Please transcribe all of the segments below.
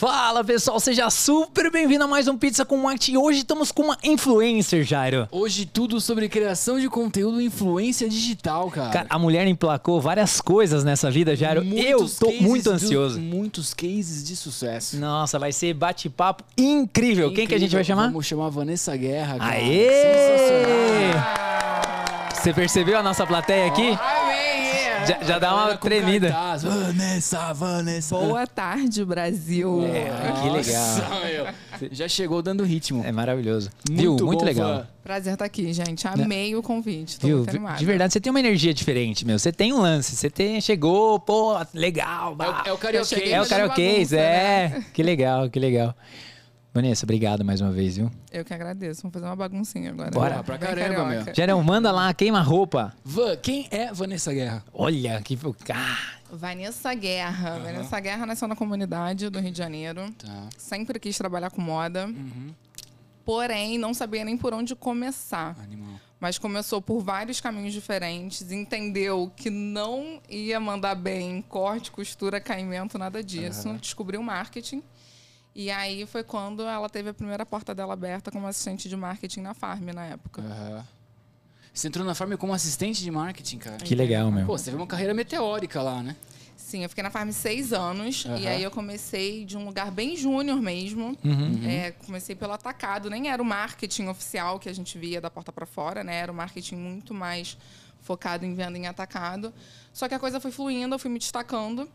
Fala pessoal, seja super bem-vindo a mais um Pizza com Marketing. Hoje estamos com uma influencer, Jairo. Hoje tudo sobre criação de conteúdo e influência digital, cara. Cara, a mulher emplacou várias coisas nessa vida, Jairo. Eu tô muito do- ansioso. muitos cases de sucesso. Nossa, vai ser bate-papo incrível. Quem que a gente vai chamar? Vamos chamar a Vanessa Guerra, cara. Aê! Sensacional. Você percebeu a nossa plateia aqui? Já, já dá uma tremida. cartaz. Vanessa, Vanessa. Boa tarde, Brasil. É, que legal. Meu. Já chegou dando ritmo. É maravilhoso. Viu? Muito Muito bom, legal. Van. Prazer estar aqui, gente. Amei o convite. Tô Viu? muito. De verdade, você tem uma energia diferente, meu. Você tem um lance. Você tem, chegou, pô, legal. É o, é o karaokê. É o karaokês, bagunça, é. né? Que legal, que legal. Vanessa, obrigado mais uma vez, viu? Eu que agradeço. Vamos fazer uma baguncinha agora. Bora. Bem Pra caramba, meu. Gerão, manda lá, queima a roupa. Van, quem é Vanessa Guerra? Olha, que. Ah, Vanessa Guerra. Vanessa Guerra nasceu na comunidade do Rio de Janeiro. Tá. Sempre quis trabalhar com moda. Uhum. Porém, não sabia nem por onde começar. Animal. Mas começou por vários caminhos diferentes, entendeu que não ia mandar bem em corte, costura, caimento, nada disso. Descobriu marketing. E aí foi quando ela teve a primeira porta dela aberta como assistente de marketing na Farm na época. Aham. Você entrou na Farm como assistente de marketing, cara. que legal, meu. Pô, você teve uma carreira meteórica lá, né? Sim, eu fiquei na Farm seis anos. Aham. E aí eu comecei de um lugar bem júnior mesmo. Uhum. É, comecei pelo atacado. Nem era o marketing oficial que a gente via da porta para fora, né? Era o marketing muito mais focado em venda em atacado. Só que a coisa foi fluindo, eu fui me destacando.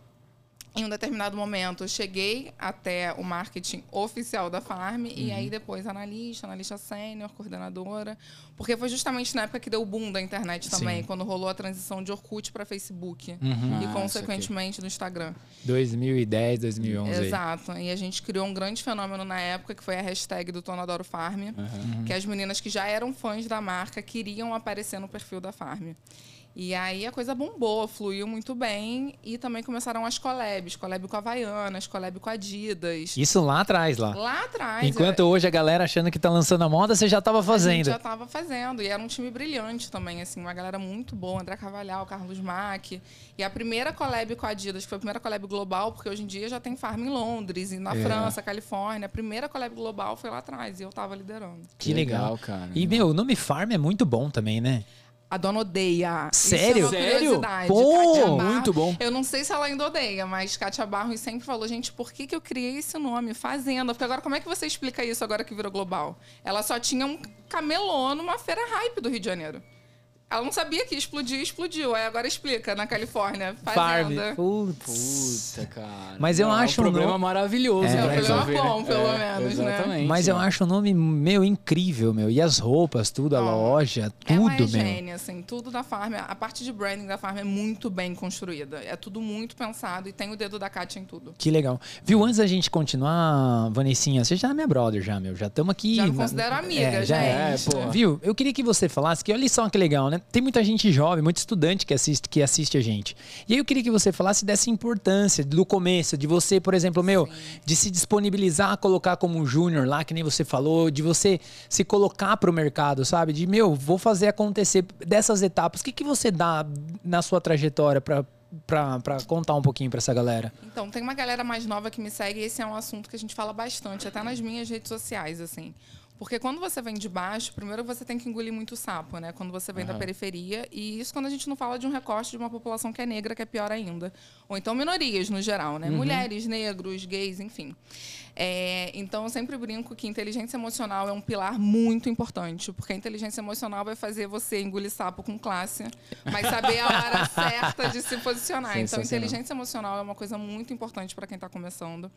Em um determinado momento, eu cheguei até o marketing oficial da Farm e Uhum. aí depois analista, analista sênior, coordenadora. Porque foi justamente na época que deu o boom da internet também, Sim. quando rolou a transição de Orkut para Facebook Uhum. e, Ah, consequentemente, do Instagram. 2010, 2011. aí. Exato. E a gente criou um grande fenômeno na época, que foi a hashtag do Tonadoro Farm, Uhum. que as meninas que já eram fãs da marca queriam aparecer no perfil da Farm. E aí a coisa bombou, fluiu muito bem. E também começaram as collabs. Collab com a Havaianas, collab com a Adidas. Isso lá atrás, lá. Lá atrás. Enquanto eu- hoje a galera achando que tá lançando a moda, você já tava A gente fazendo. já estava fazendo. E era um time brilhante também, assim, uma galera muito boa. André Carvalhal, Carlos Mack. E a primeira collab com a Adidas, que foi a primeira collab global, porque hoje em dia já tem farm em Londres, e na É. França, Califórnia. A primeira collab global foi lá atrás, e eu estava liderando. Que legal. legal, cara. E, meu, o nome Farm é muito bom também, né? A dona odeia. Sério? Isso é uma Sério? Kátia Barros- muito bom. Eu não sei se ela ainda odeia, mas Kátia Barros sempre falou, gente, por que, que eu criei esse nome? Fazenda. Porque agora, como é que você explica isso agora que virou global? Ela só tinha um camelô numa feira hype do Rio de Janeiro. Ela não sabia que ia explodir, explodiu. Aí agora explica, na Califórnia. Farm. Fazenda. Putz. Puta, cara. Mas eu Não, acho é um um problema no- maravilhoso É, pra um problema resolver, bom, né? pelo É, menos, né? Exatamente. Mas eu né? acho o nome, meu, incrível, meu. E as roupas, tudo, a loja, tudo, é meu. gênia, assim, tudo da Farm, a parte de branding da Farm é muito bem construída. É tudo muito pensado e tem o dedo da Kátia em tudo. Que legal. Viu, antes da gente continuar, Vanessinha, você já é minha brother já, meu. Já estamos aqui. Já me considero amiga, é, já é. gente. É, pô. Viu? Eu queria que você falasse que olha só que legal, né? Tem muita gente jovem, muito estudante que assiste, que assiste a gente. E aí eu queria que você falasse dessa importância do começo, de você, por exemplo, meu, de se disponibilizar, colocar como um júnior lá, que nem você falou, de você se colocar pro mercado, sabe? De, meu, vou fazer acontecer dessas etapas. O que, que você dá na sua trajetória pra, pra contar um pouquinho pra essa galera? Então, tem uma galera mais nova que me segue e esse é um assunto que a gente fala bastante, até nas minhas redes sociais, assim. Porque quando você vem de baixo, primeiro você tem que engolir muito sapo, né? Quando você vem da periferia. E isso quando a gente não fala de um recorte de uma população que é negra, que é pior ainda. Ou então minorias, no geral, né? Mulheres, negros, gays, enfim. É, então, eu sempre brinco que inteligência emocional é um pilar muito importante. Porque a inteligência emocional vai fazer você engolir sapo com classe, mas saber a hora certa de se posicionar. Então, Sensacional. inteligência emocional é uma coisa muito importante para quem está começando.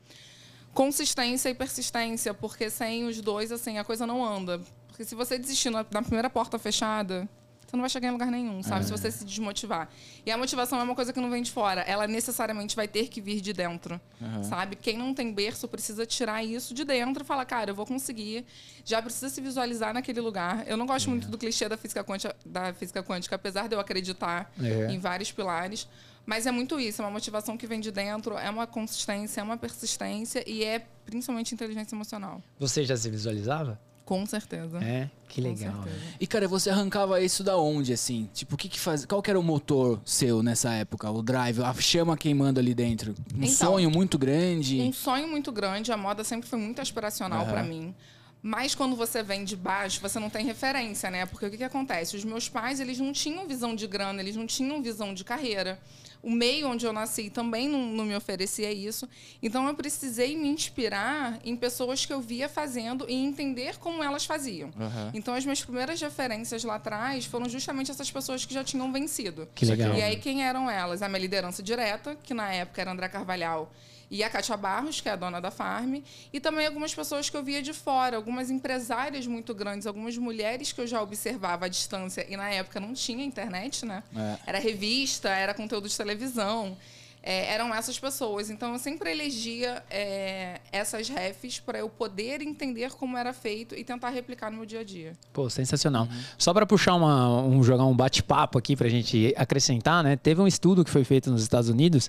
Consistência e persistência, porque sem os dois, assim, a coisa não anda. Porque se você desistir na, na primeira porta fechada, você não vai chegar em lugar nenhum, sabe? Se você se desmotivar. E a motivação é uma coisa que não vem de fora. Ela necessariamente vai ter que vir de dentro, sabe? Quem não tem berço precisa tirar isso de dentro e falar, cara, eu vou conseguir. Já precisa se visualizar naquele lugar. Eu não gosto muito do clichê da física quântica, da física quântica apesar de eu acreditar É. em vários pilares. Mas é muito isso, é uma motivação que vem de dentro, é uma consistência, é uma persistência e é principalmente inteligência emocional. Você já se visualizava? Com certeza. É, que legal. E, cara, você arrancava isso da onde, assim? Tipo, o que que faz... Qual que era o motor seu nessa época? O drive, a chama queimando ali dentro? Um Então, sonho muito grande? Um sonho muito grande, a moda sempre foi muito aspiracional Aham. pra mim. Mas quando você vem de baixo, você não tem referência, né? Porque o que, que acontece? Os meus pais, eles não tinham visão de grana, eles não tinham visão de carreira. O meio onde eu nasci também não, não me oferecia isso. Então eu precisei me inspirar em pessoas que eu via fazendo e entender como elas faziam. Aham. Então as minhas primeiras referências lá atrás foram justamente essas pessoas que já tinham vencido. Que legal. E aí, quem eram elas? A minha liderança direta, que na época era André Carvalhal, e a Kátia Barros, que é a dona da Farm, e também algumas pessoas que eu via de fora, algumas empresárias muito grandes, algumas mulheres que eu já observava à distância, e na época não tinha internet, né? É. Era revista, era conteúdo de televisão. É, eram essas pessoas. Então, eu sempre elegia é, essas refs para eu poder entender como era feito e tentar replicar no meu dia a dia. Pô, sensacional. Só para puxar uma, um jogar um bate-papo aqui pra gente acrescentar, né? Teve um estudo que foi feito nos Estados Unidos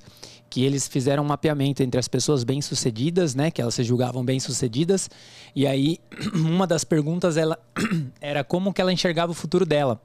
que eles fizeram um mapeamento entre as pessoas bem-sucedidas, né, que elas se julgavam bem-sucedidas, e aí uma das perguntas ela era como que ela enxergava o futuro dela.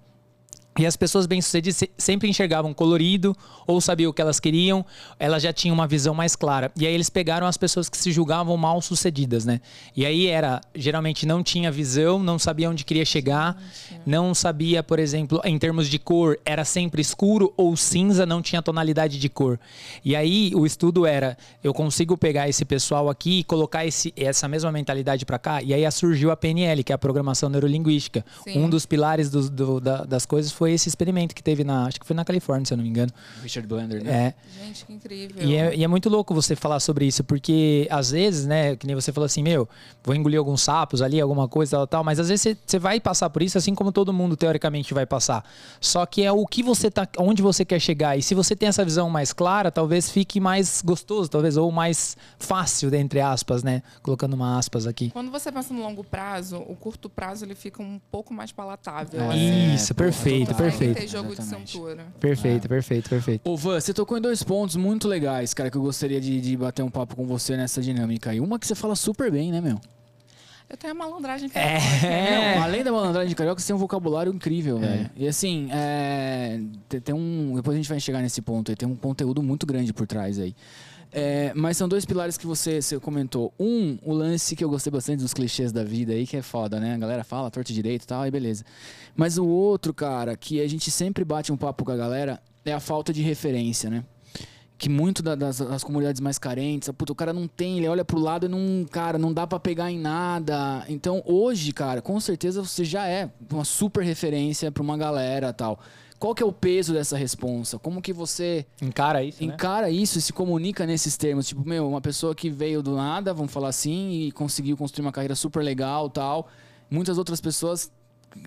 E as pessoas bem-sucedidas se- sempre enxergavam colorido ou sabiam o que elas queriam, elas já tinham uma visão mais clara. E aí eles pegaram as pessoas que se julgavam mal-sucedidas, né? E aí era, geralmente não tinha visão, não sabia onde queria chegar, não sabia, por exemplo, em termos de cor, era sempre escuro ou cinza, não tinha tonalidade de cor. E aí o estudo era, eu consigo pegar esse pessoal aqui e colocar esse, essa mesma mentalidade para cá, e aí surgiu a PNL, que é a programação neurolinguística. Sim. Um dos pilares do- do- da- das coisas foi esse experimento que teve na, acho que foi na Califórnia, se eu não me engano. Richard Blender, né? É, Gente, que incrível. e é, e é muito louco você falar sobre isso, porque às vezes, né, que nem você falou assim, meu, vou engolir alguns sapos ali, alguma coisa, tal, tal, mas às vezes você- você vai passar por isso, assim como todo mundo teoricamente vai passar. Só que é o que você tá, onde você quer chegar. E se você tem essa visão mais clara, talvez fique mais gostoso, talvez, ou mais fácil, entre aspas, né? Colocando uma aspas aqui. Quando você pensa no longo prazo, o curto prazo ele fica um pouco mais palatável. É, assim. Isso, perfeito, total. perfeito. Tem jogo Exatamente. de cintura. Perfeito, perfeito, perfeito. Ô, Van, você tocou em dois pontos muito legais, cara, que eu gostaria de, de bater um papo com você nessa dinâmica aí. Uma que você fala super bem, né, meu? Eu tenho a malandragem que É. Não, além da malandragem de carioca, você tem um vocabulário incrível, velho. E assim, é, tem, tem um. Depois a gente vai chegar nesse ponto aí, tem um conteúdo muito grande por trás aí. É, mas são dois pilares que você, você comentou. Um, o lance que eu gostei bastante dos clichês da vida aí, que é foda, né? A galera fala torto e direito e tal, aí beleza. Mas o outro, cara, que a gente sempre bate um papo com a galera, é a falta de referência, né? que muito da- das, das comunidades mais carentes, puta, o cara não tem, ele olha pro lado e não, cara, não dá pra pegar em nada. Então, hoje, cara, com certeza você já é uma super referência pra uma galera, tal. Qual que é o peso dessa responsa? Como que você Encara isso, né? encara isso e se comunica nesses termos? Tipo, meu, uma pessoa que veio do nada, vamos falar assim, e conseguiu construir uma carreira super legal, tal. Muitas outras pessoas,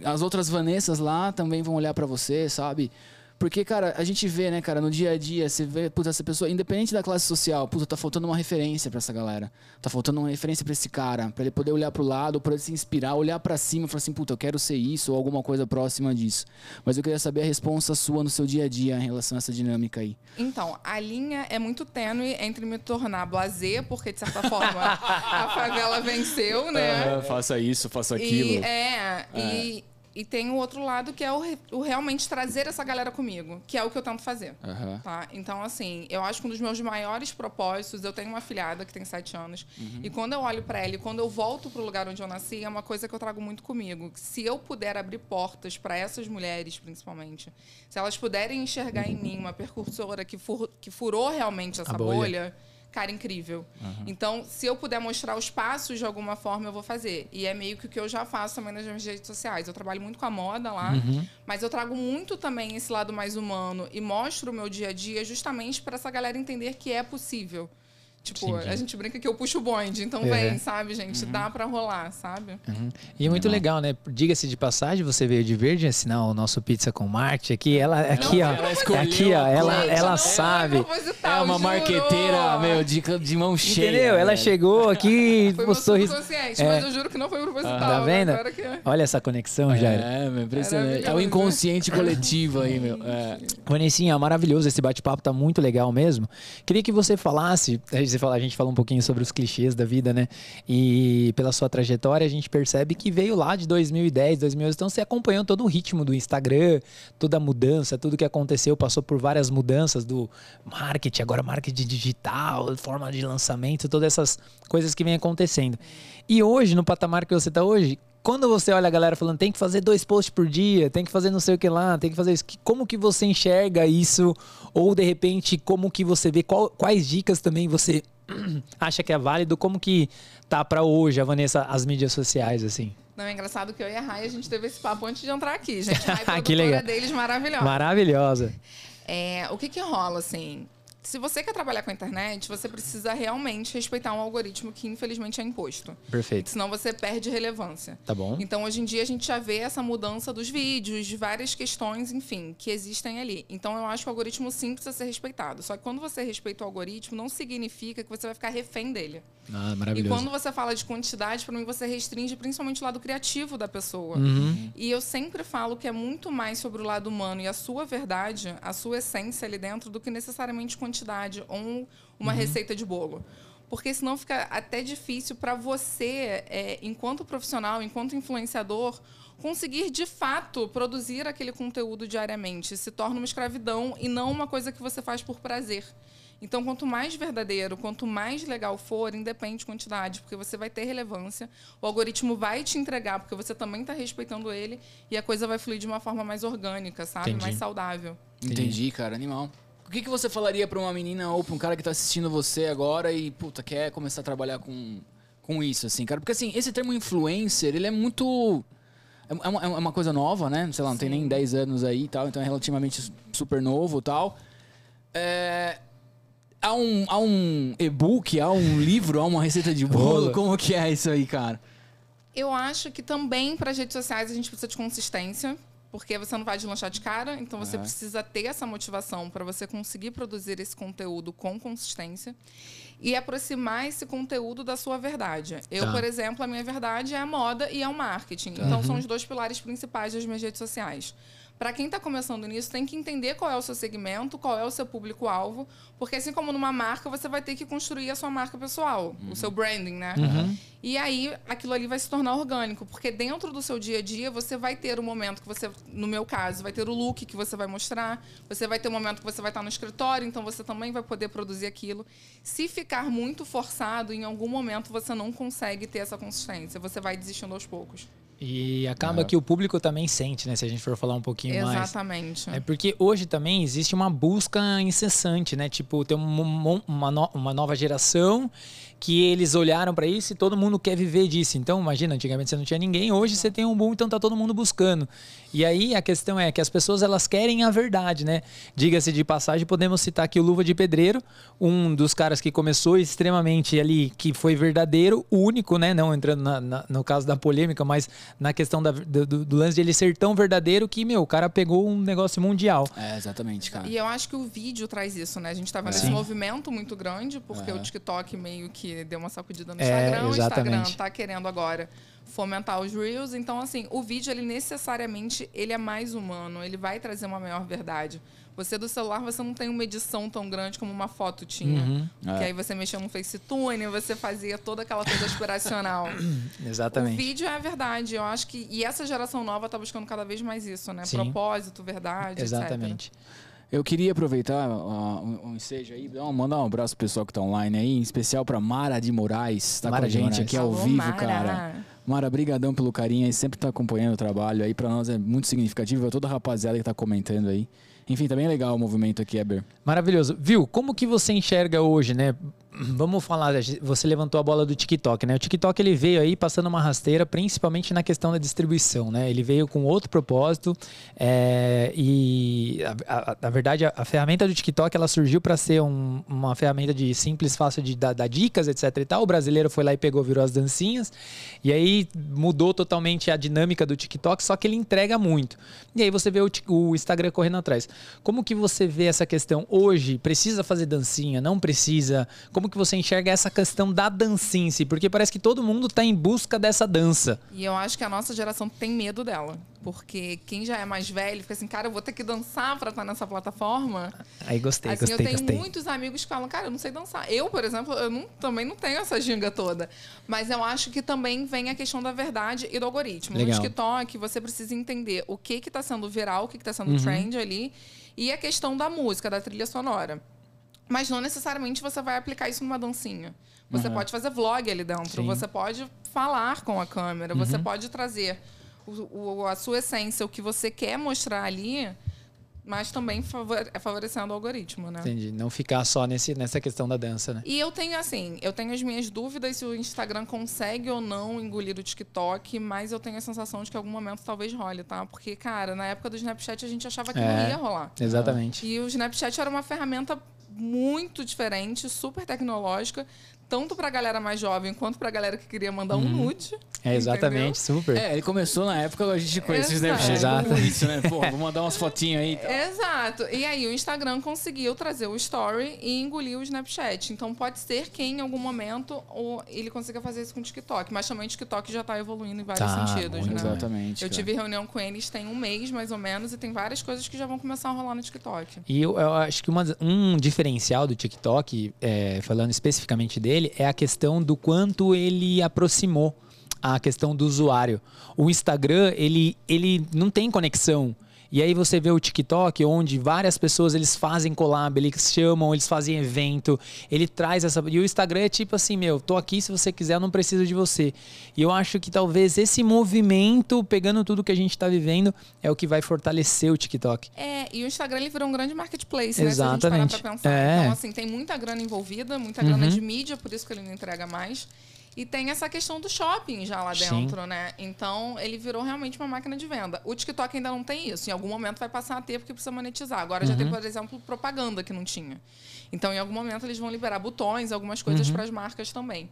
as outras Vanessas lá também vão olhar pra você, sabe? Porque, cara, a gente vê, né, cara, no dia a dia, você vê, puta, essa pessoa, independente da classe social, puta, tá faltando uma referência pra essa galera. Tá faltando uma referência pra esse cara, pra ele poder olhar pro lado, pra ele se inspirar, olhar pra cima e falar assim, puta, eu quero ser isso ou alguma coisa próxima disso. Mas eu queria saber a resposta sua no seu dia a dia em relação a essa dinâmica aí. Então, a linha é muito tênue entre me tornar blazer, porque de certa forma a favela venceu, né? faça isso, faça E, é, E, e tem o outro lado que é o, re- o realmente trazer essa galera comigo, que é o que eu tento fazer. Aham. Tá? Então, assim, eu acho que um dos meus maiores propósitos, eu tenho uma filhada que tem sete anos, e quando eu olho pra ela e quando eu volto pro lugar onde eu nasci, é uma coisa que eu trago muito comigo. Se eu puder abrir portas pra essas mulheres, principalmente, se elas puderem enxergar em mim uma percursora que, fur- que furou realmente essa bolha. bolha, cara, incrível. Então, se eu puder mostrar os passos de alguma forma, eu vou fazer. E é meio que o que eu já faço também nas minhas redes sociais. Eu trabalho muito com a moda lá, mas eu trago muito também esse lado mais humano e mostro o meu dia a dia justamente para essa galera entender que é possível. Tipo, Entendi. a gente brinca que eu puxo o bonde, então É. vem, sabe, gente? Dá pra rolar, sabe? E é muito legal, né? Diga-se de passagem, você veio de verde assinar o nosso Pizza com Marte aqui. Ela, aqui, ó. ela escolheu aqui, ó. Ela, Gente, ela não sabe. foi É uma juro. marqueteira, meu, de, de mão cheia. Entendeu? Ela velho. chegou aqui, Foi meu postou isso. subconsciente, É. mas eu juro que não foi proposital. Tá vendo? Agora que... Olha essa conexão, Jair. É, meu, impressionante. É o inconsciente coletivo aí, meu. É. Vanessinha, maravilhoso esse bate-papo, tá muito legal mesmo. Queria que você falasse, eh, você fala, a gente fala um pouquinho sobre os clichês da vida, né? E pela sua trajetória, a gente percebe que veio lá de 2010, 2011. Então você acompanhou todo o ritmo do Instagram, toda a mudança, tudo que aconteceu, passou por várias mudanças do marketing, agora marketing digital, forma de lançamento, todas essas coisas que vem acontecendo. E hoje, no patamar que você está hoje, quando você olha a galera falando tem que fazer dois posts por dia, tem que fazer não sei o que lá, tem que fazer isso, como que você enxerga isso? Ou de repente, como que você vê, qual, quais dicas também você acha que é válido? Como que tá para hoje, a Vanessa, as mídias sociais, assim? Não, é engraçado que eu e a Rai, a gente teve esse papo antes de entrar aqui, gente. A Rai, que legal. deles, maravilhosa. Maravilhosa. É, o que que rola, assim? Se você quer trabalhar com a internet, você precisa realmente respeitar um algoritmo que infelizmente é imposto. Perfeito. Senão você perde relevância. Tá bom. Então hoje em dia a gente já vê essa mudança dos vídeos, de várias questões, enfim, que existem ali. Então eu acho que o algoritmo sim precisa ser respeitado. Só que quando você respeita o algoritmo, não significa que você vai ficar refém dele. Ah, maravilhoso. E quando você fala de quantidade, para mim você restringe principalmente o lado criativo da pessoa. Uhum. E eu sempre falo que é muito mais sobre o lado humano e a sua verdade, a sua essência ali dentro, do que necessariamente quantidade ou uma uhum. receita de bolo. Porque senão fica até difícil para você, é, enquanto profissional, enquanto influenciador, conseguir de fato produzir aquele conteúdo diariamente. Se torna uma escravidão e não uma coisa que você faz por prazer. Então, quanto mais verdadeiro, quanto mais legal for, independe de quantidade, porque você vai ter relevância, o algoritmo vai te entregar, porque você também está respeitando ele, e a coisa vai fluir de uma forma mais orgânica, sabe? Entendi. Mais saudável. Entendi, cara, animal. O que, que você falaria para uma menina ou para um cara que está assistindo você agora e, puta, quer começar a trabalhar com, com isso, assim, cara? Porque, assim, esse termo influencer, ele é muito... É, é uma, é uma coisa nova, né? Sei lá, não Sim. tem nem 10 anos aí e tal, então é relativamente super novo e tal. É, há um, há um e-book, há um livro, há uma receita de bolo? Como que é isso aí, cara? Eu acho que também para as redes sociais a gente precisa de consistência, porque você não vai deslanchar de cara, então você precisa ter essa motivação para você conseguir produzir esse conteúdo com consistência e aproximar esse conteúdo da sua verdade. Eu, tá. por exemplo, a minha verdade é a moda e é o marketing. Então, uhum. são os dois pilares principais das minhas redes sociais para quem está começando nisso, tem que entender qual é o seu segmento, qual é o seu público-alvo, porque assim como numa marca, você vai ter que construir a sua marca pessoal, uhum. o seu branding, né? Uhum. E aí aquilo ali vai se tornar orgânico, porque dentro do seu dia a dia você vai ter o momento que você, no meu caso, vai ter o look que você vai mostrar, você vai ter o momento que você vai estar no escritório, então você também vai poder produzir aquilo. Se ficar muito forçado, em algum momento você não consegue ter essa consistência, você vai desistindo aos poucos. E acaba é. que o público também sente, né? Se a gente for falar um pouquinho Exatamente. mais. Exatamente. É porque hoje também existe uma busca incessante, né? Tipo, tem uma, uma, no, uma nova geração que eles olharam para isso e todo mundo quer viver disso. Então, imagina, antigamente você não tinha ninguém, hoje você tem um boom, então tá todo mundo buscando. E aí a questão é que as pessoas elas querem a verdade, né? Diga-se de passagem, podemos citar aqui o Luva de Pedreiro, um dos caras que começou extremamente ali, que foi verdadeiro, único, né? Não entrando na, na, no caso da polêmica, mas na questão da, do, do, lance de ele ser tão verdadeiro que, meu, o cara pegou um negócio mundial. É, exatamente, cara. E eu acho que o vídeo traz isso, né? A gente tá vendo é. esse movimento muito grande, porque é. o TikTok meio que que deu uma sacudida no é, Instagram. o Instagram está querendo agora fomentar os Reels. Então, assim, o vídeo, ele necessariamente, ele é mais humano. Ele vai trazer uma maior verdade. Você do celular, você não tem uma edição tão grande como uma foto tinha. Uhum, é. Que aí você mexia no FaceTune, você fazia toda aquela coisa aspiracional. Exatamente. O vídeo é a verdade. Eu acho que... E essa geração nova está buscando cada vez mais isso, né? Sim. Propósito, verdade, Exatamente. Etc. Eu queria aproveitar uh, um, um ensejo aí, mandar um abraço pro pessoal que tá online aí, em especial pra Mara de Moraes, tá Mara com a gente aqui ao vivo, Mara. cara. Mara, brigadão pelo carinho aí, sempre tá acompanhando o trabalho aí, pra nós é muito significativo, toda a rapaziada que tá comentando aí. Enfim, tá bem legal o movimento aqui, Eber. Maravilhoso. Viu, como que você enxerga hoje, né? Vamos falar, você levantou a bola do TikTok, né? O TikTok ele veio aí passando uma rasteira, principalmente na questão da distribuição, né? Ele veio com outro propósito é, e, a, na verdade, a, a, ferramenta do TikTok ela surgiu para ser um, uma ferramenta de simples, fácil de dar, dar, dicas, etc. E tal. O brasileiro foi lá e pegou, virou as dancinhas e aí mudou totalmente a dinâmica do TikTok, só que ele entrega muito. E aí você vê o, o Instagram correndo atrás. Como que você vê essa questão hoje? Precisa fazer dancinha? Não precisa? Como como que você enxerga essa questão da dancinha? Porque parece que todo mundo está em busca dessa dança. E eu acho que a nossa geração tem medo dela. Porque quem já é mais velho fica assim, cara, eu vou ter que dançar para estar nessa plataforma. Aí gostei, assim, gostei, eu tenho gostei. muitos amigos que falam, cara, eu não sei dançar. Eu, por exemplo, eu não, também não tenho essa ginga toda. Mas eu acho que também vem a questão da verdade e do algoritmo. Legal. No TikTok, você precisa entender o que que tá sendo viral, o que que tá Uhum. sendo trend ali. E a questão da música, da trilha sonora. Mas não necessariamente você vai aplicar isso numa dancinha. Você pode fazer vlog ali dentro, Sim. você pode falar com a câmera, Uhum. você pode trazer o- o- a sua essência, o que você quer mostrar ali, mas também é favorecendo o algoritmo, né? Entendi. Não ficar só nesse, nessa questão da dança, né? E eu tenho, assim, eu tenho as minhas dúvidas se o Instagram consegue ou não engolir o TikTok, mas eu tenho a sensação de que em algum momento talvez role, tá? Porque, cara, na época do Snapchat a gente achava que É. não ia rolar. Exatamente. E o Snapchat era uma ferramenta muito diferente, super tecnológica, tanto pra galera mais jovem quanto pra galera que queria mandar um nude. É exatamente, super. É, ele começou na época a gente conhecia o Exato. Snapchat Exato. como isso, né? Pô, vou mandar umas fotinhas aí. Exato. E aí o Instagram conseguiu trazer o Story e engolir o Snapchat. Então pode ser que em algum momento o- ele consiga fazer isso com o TikTok. Mas também o TikTok já está evoluindo em vários Tá, sentidos, muito né? Exatamente. Eu cara. tive reunião com eles tem um mês, mais ou menos, e tem várias coisas que já vão começar a rolar no TikTok. E eu, eu acho que uma, um diferencial do TikTok, é, falando especificamente dele, é a questão do quanto ele aproximou a questão do usuário. O Instagram, ele, ele não tem conexão. E aí você vê o TikTok, onde várias pessoas eles fazem collab, eles chamam, eles fazem evento, ele traz essa. E o Instagram é tipo assim, meu, tô aqui se você quiser, eu não preciso de você. E eu acho que talvez esse movimento, pegando tudo que a gente tá vivendo, é o que vai fortalecer o TikTok. É, e o Instagram ele virou um grande marketplace, né? Exatamente. Se a gente parar pra pensar. É. Então, assim, tem muita grana envolvida, muita grana Uhum. de mídia, por isso que ele não entrega mais. E tem essa questão do shopping já lá Sim. dentro, né? Então, ele virou realmente uma máquina de venda. O TikTok ainda não tem isso. Em algum momento vai passar a ter, porque precisa monetizar. Agora já Uhum. tem, por exemplo, propaganda que não tinha. Então, em algum momento, eles vão liberar botões, algumas coisas Uhum. para as marcas também.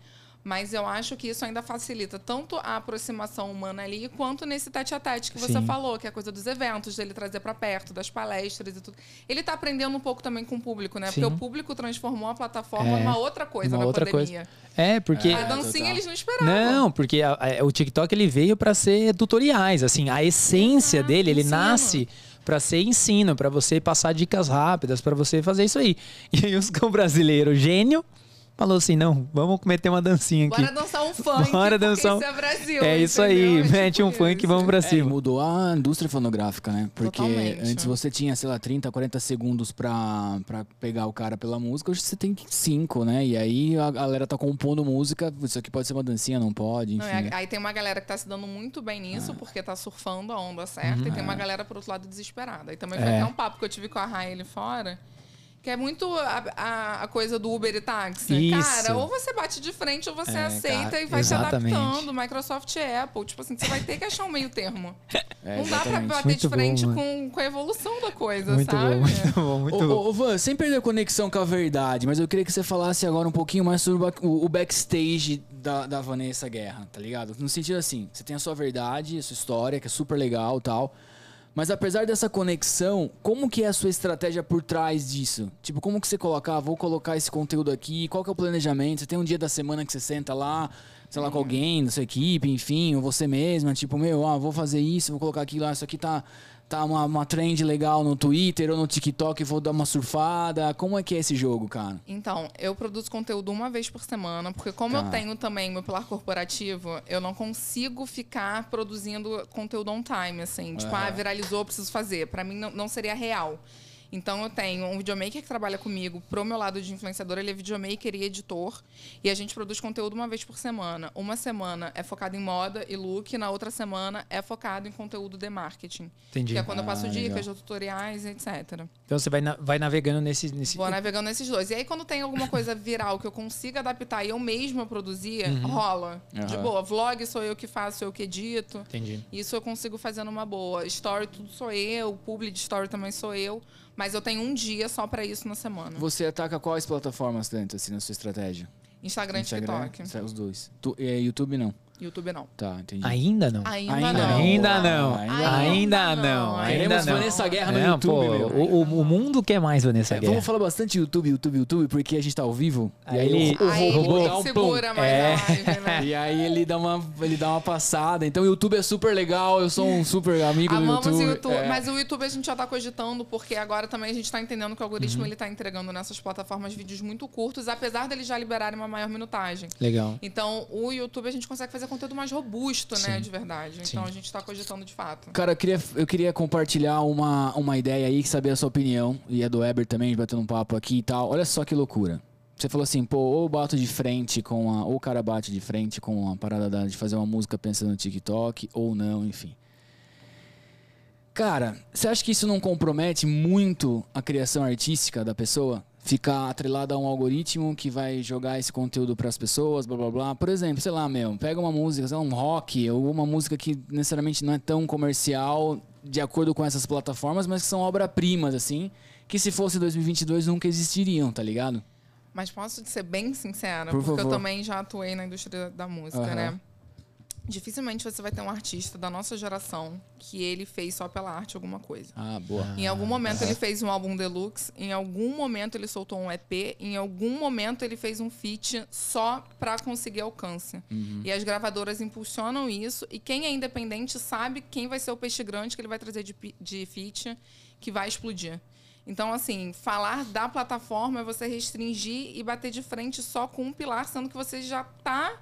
Mas eu acho que isso ainda facilita tanto a aproximação humana ali, quanto nesse tete a tete que você Sim. falou, que é a coisa dos eventos, dele trazer para perto, das palestras e tudo. Ele tá aprendendo um pouco também com o público, né? Sim. Porque o público transformou a plataforma É, numa outra coisa uma na outra pandemia. É, porque. A dancinha eles não esperavam. Não, porque a- a- o TikTok ele veio para ser tutoriais, assim, a essência Exato, dele, ele ensino. nasce para ser ensino, para você passar dicas rápidas, para você fazer isso aí. E aí os- o brasileiro gênio falou assim: "Não, vamos meter uma dancinha aqui". Bora dançar um funk, Bora dançar um- isso é Brasil, é isso entendeu? aí, É mete tipo um funk e isso. vamos pra É, cima. mudou a indústria fonográfica, né? Porque Totalmente. antes você tinha, sei lá, 30, 40 segundos pra, pra pegar o cara pela música, hoje você tem 5, né? E aí a galera tá compondo música, isso aqui pode ser uma dancinha, não pode, enfim. Não, é, aí tem uma galera que tá se dando muito bem nisso, Ah. porque tá surfando a onda certa, e tem uma galera, por outro lado, desesperada. E também foi Uhum. É. até um papo que eu tive com a Rai ali fora, que é muito a, a- a coisa do Uber e táxi. Isso. Cara, ou você bate de frente, ou você É, aceita cara, e vai exatamente. se adaptando. Microsoft e Apple. Tipo assim, você vai ter que achar um meio termo. É, não dá pra bater Muito de frente bom, com, com a evolução da coisa, Muito sabe? bom, muito bom, muito Ô, bom. ô, Van, sem perder a conexão com a verdade, mas eu queria que você falasse agora um pouquinho mais sobre o, o backstage da, da Vanessa Guerra, tá ligado? No sentido assim, você tem a sua verdade, a sua história, que é super legal e tal. Mas apesar dessa conexão, como que é a sua estratégia por trás disso? Tipo, como que você coloca, ah, vou colocar esse conteúdo aqui, qual que é o planejamento? Você tem um dia da semana que você senta lá, sei lá, com alguém da sua equipe, enfim, ou você mesma, tipo, meu, ah, vou fazer isso, vou colocar aquilo, ah, isso aqui tá, tá uma, uma trend legal no Twitter ou no TikTok, vou dar uma surfada. Como é que é esse jogo, cara? Então, eu produzo conteúdo uma vez por semana, porque como Tá. eu tenho também meu pilar corporativo, eu não consigo ficar produzindo conteúdo on time, assim. Tipo, ah, viralizou, preciso fazer. Pra mim, não, não seria real. Então, eu tenho um videomaker que trabalha comigo pro meu lado de influenciador. Ele é videomaker e editor. E a gente produz conteúdo uma vez por semana. Uma semana é focado em moda e look. Na outra semana é focado em conteúdo de marketing. Entendi. Que é quando eu passo Ah, dicas, legal. tutoriais, etc. Então você vai, na- vai navegando nesse. nesse... Vou navegando nesses dois. E aí, quando tem alguma coisa viral que eu consiga adaptar e eu mesma produzir, rola. De Aham. boa. Vlog sou eu que faço, eu que edito. Entendi. Isso eu consigo fazer numa boa. Story, tudo sou eu. Publi de story também sou eu. Mas eu tenho um dia só pra isso na semana. Você ataca quais plataformas dentro, assim, na sua estratégia? Instagram e TikTok. Os dois. Tu, é, YouTube não. YouTube não. Tá, entendi. Ainda não. Ainda, Ainda não. Ainda não. Ainda Ainda não. não. Ainda Queremos não. Vanessa Guerra no Não, YouTube, pô, meu. O, o- o mundo quer mais Vanessa É, Guerra. vamos falar bastante YouTube, YouTube, YouTube, porque a gente tá ao vivo. Aí e aí ele- o, o Aí robô ele dá um segura pum. mais É. live, né? E aí ele dá, uma, ele dá uma passada. Então o YouTube é super legal, eu sou um super amigo Amamos do YouTube. o YouTube, É. mas o YouTube a gente já tá cogitando, porque agora também a gente tá entendendo que o algoritmo Uhum. ele tá entregando nessas plataformas vídeos muito curtos, apesar deles já liberarem uma maior minutagem. Legal. Então, o YouTube a gente consegue fazer conteúdo mais robusto, né, Sim. de verdade. Sim. Então, a gente tá cogitando de fato. Cara, eu queria, eu queria compartilhar uma, uma ideia aí, saber a sua opinião. E é do Weber também, batendo um papo aqui e tal. Olha só que loucura. Você falou assim, pô, ou bato de frente com a. Ou o cara bate de frente com a parada da- de fazer uma música pensando no TikTok, ou não, enfim. Cara, você acha que isso não compromete muito a criação artística da pessoa? Ficar atrelada a um algoritmo que vai jogar esse conteúdo para as pessoas, blá blá blá. Por exemplo, sei lá, meu, pega uma música, sei lá, um rock, ou uma música que necessariamente não é tão comercial de acordo com essas plataformas, mas que são obra-primas, assim, que se fosse 2022 nunca existiriam, tá ligado? Mas posso ser bem sincera, Por porque eu favor. também já atuei na indústria da música, Aham. né? Dificilmente você vai ter um artista da nossa geração que ele fez só pela arte alguma coisa. Ah, boa. Em algum momento ele fez um álbum deluxe, em algum momento ele soltou um EP, em algum momento ele fez um feat só pra conseguir alcance. E as gravadoras impulsionam isso, e quem é independente sabe quem vai ser o peixe grande que ele vai trazer de, de feat que vai explodir. Então, assim, falar da plataforma é você restringir e bater de frente só com um pilar, sendo que você já tá,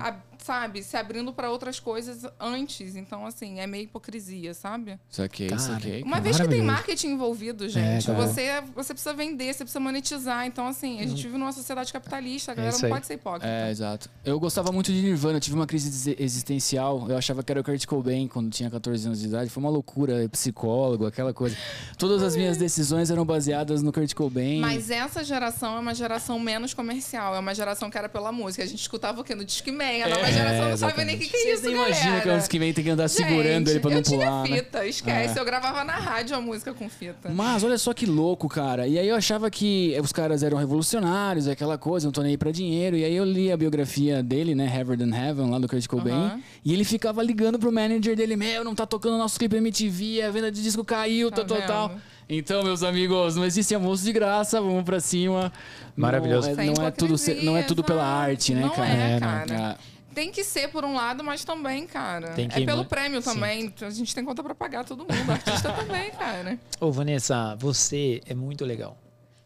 a- sabe, se abrindo pra outras coisas antes. Então, assim, é meio hipocrisia, sabe? Saquei, Cara, saquei. Uma vez que tem marketing envolvido, gente, cara. você, você precisa vender, você precisa monetizar. Então, assim, a gente vive numa sociedade capitalista, a galera isso não aí. pode ser hipócrita. É, exato. Eu gostava muito de Nirvana, eu tive uma crise exi- existencial. Eu achava que era o Kurt Cobain quando tinha 14 anos de idade. Foi uma loucura, psicólogo, aquela coisa. Todas as minhas decisões eram baseadas no Kurt Cobain. Mas essa geração é uma geração menos comercial, é uma geração que era pela música. A gente escutava o quê? No Man. A nova geração não sabe nem o que, que é Vocês isso, galera. imaginam que é um que vem tem que andar segurando Gente, ele pra não eu pular. tinha né? fita, esquece. É. Eu gravava na rádio a música com fita. Mas olha só que louco, cara. E aí eu achava que os caras eram revolucionários, aquela coisa, não tô nem aí pra dinheiro. E aí eu li a biografia dele, né, Heaven than Heaven, lá do Kurt Cobain. E ele ficava ligando pro manager dele, meu, não tá tocando nosso clipe MTV, a venda de disco caiu, Tá tal, tal, tal. Então, meus amigos, não existe almoço de graça, vamos pra cima. Maravilhoso. Não é, não é tudo, não é tudo pela arte, né, não cara? é, É, não. cara. Ah, Tem que ser por um lado, mas também, cara. Tem que é pelo prêmio Sim. também. A gente tem conta pra pagar todo mundo. Artista também, cara. Ô, Vanessa, você é muito legal.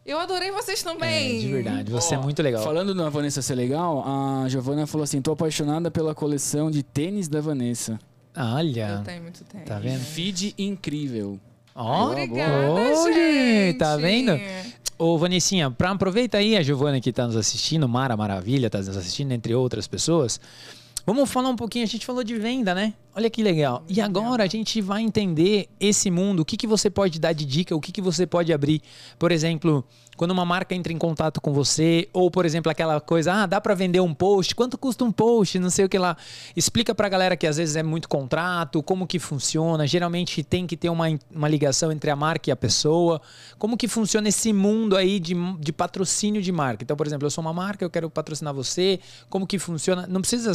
Eu adorei vocês também. É, de verdade. Você Ó, é muito legal. Falando na Vanessa ser legal, a Giovana falou assim: tô apaixonada pela coleção de tênis da Vanessa. Olha. Eu tenho muito tempo. Tá vendo? Feed incrível. Ó, Obrigada, gente. Tá vendo? Ô, Vanessinha, pra, aproveita aí a Giovana que tá nos assistindo, Mara Maravilha tá nos assistindo, entre outras pessoas. Vamos falar um pouquinho, a gente falou de venda, né? Olha que legal. E agora a gente vai entender esse mundo, o que, que você pode dar de dica, o que, que você pode abrir. Por exemplo, quando uma marca entra em contato com você, ou, por exemplo, aquela coisa, ah, dá pra vender um post, quanto custa um post, não sei o que lá. Explica pra galera que às vezes é muito contrato, como que funciona, geralmente tem que ter uma, uma ligação entre a marca e a pessoa. Como que funciona esse mundo aí de, de patrocínio de marca? Então, por exemplo, eu sou uma marca, eu quero patrocinar você, como que funciona? Não precisa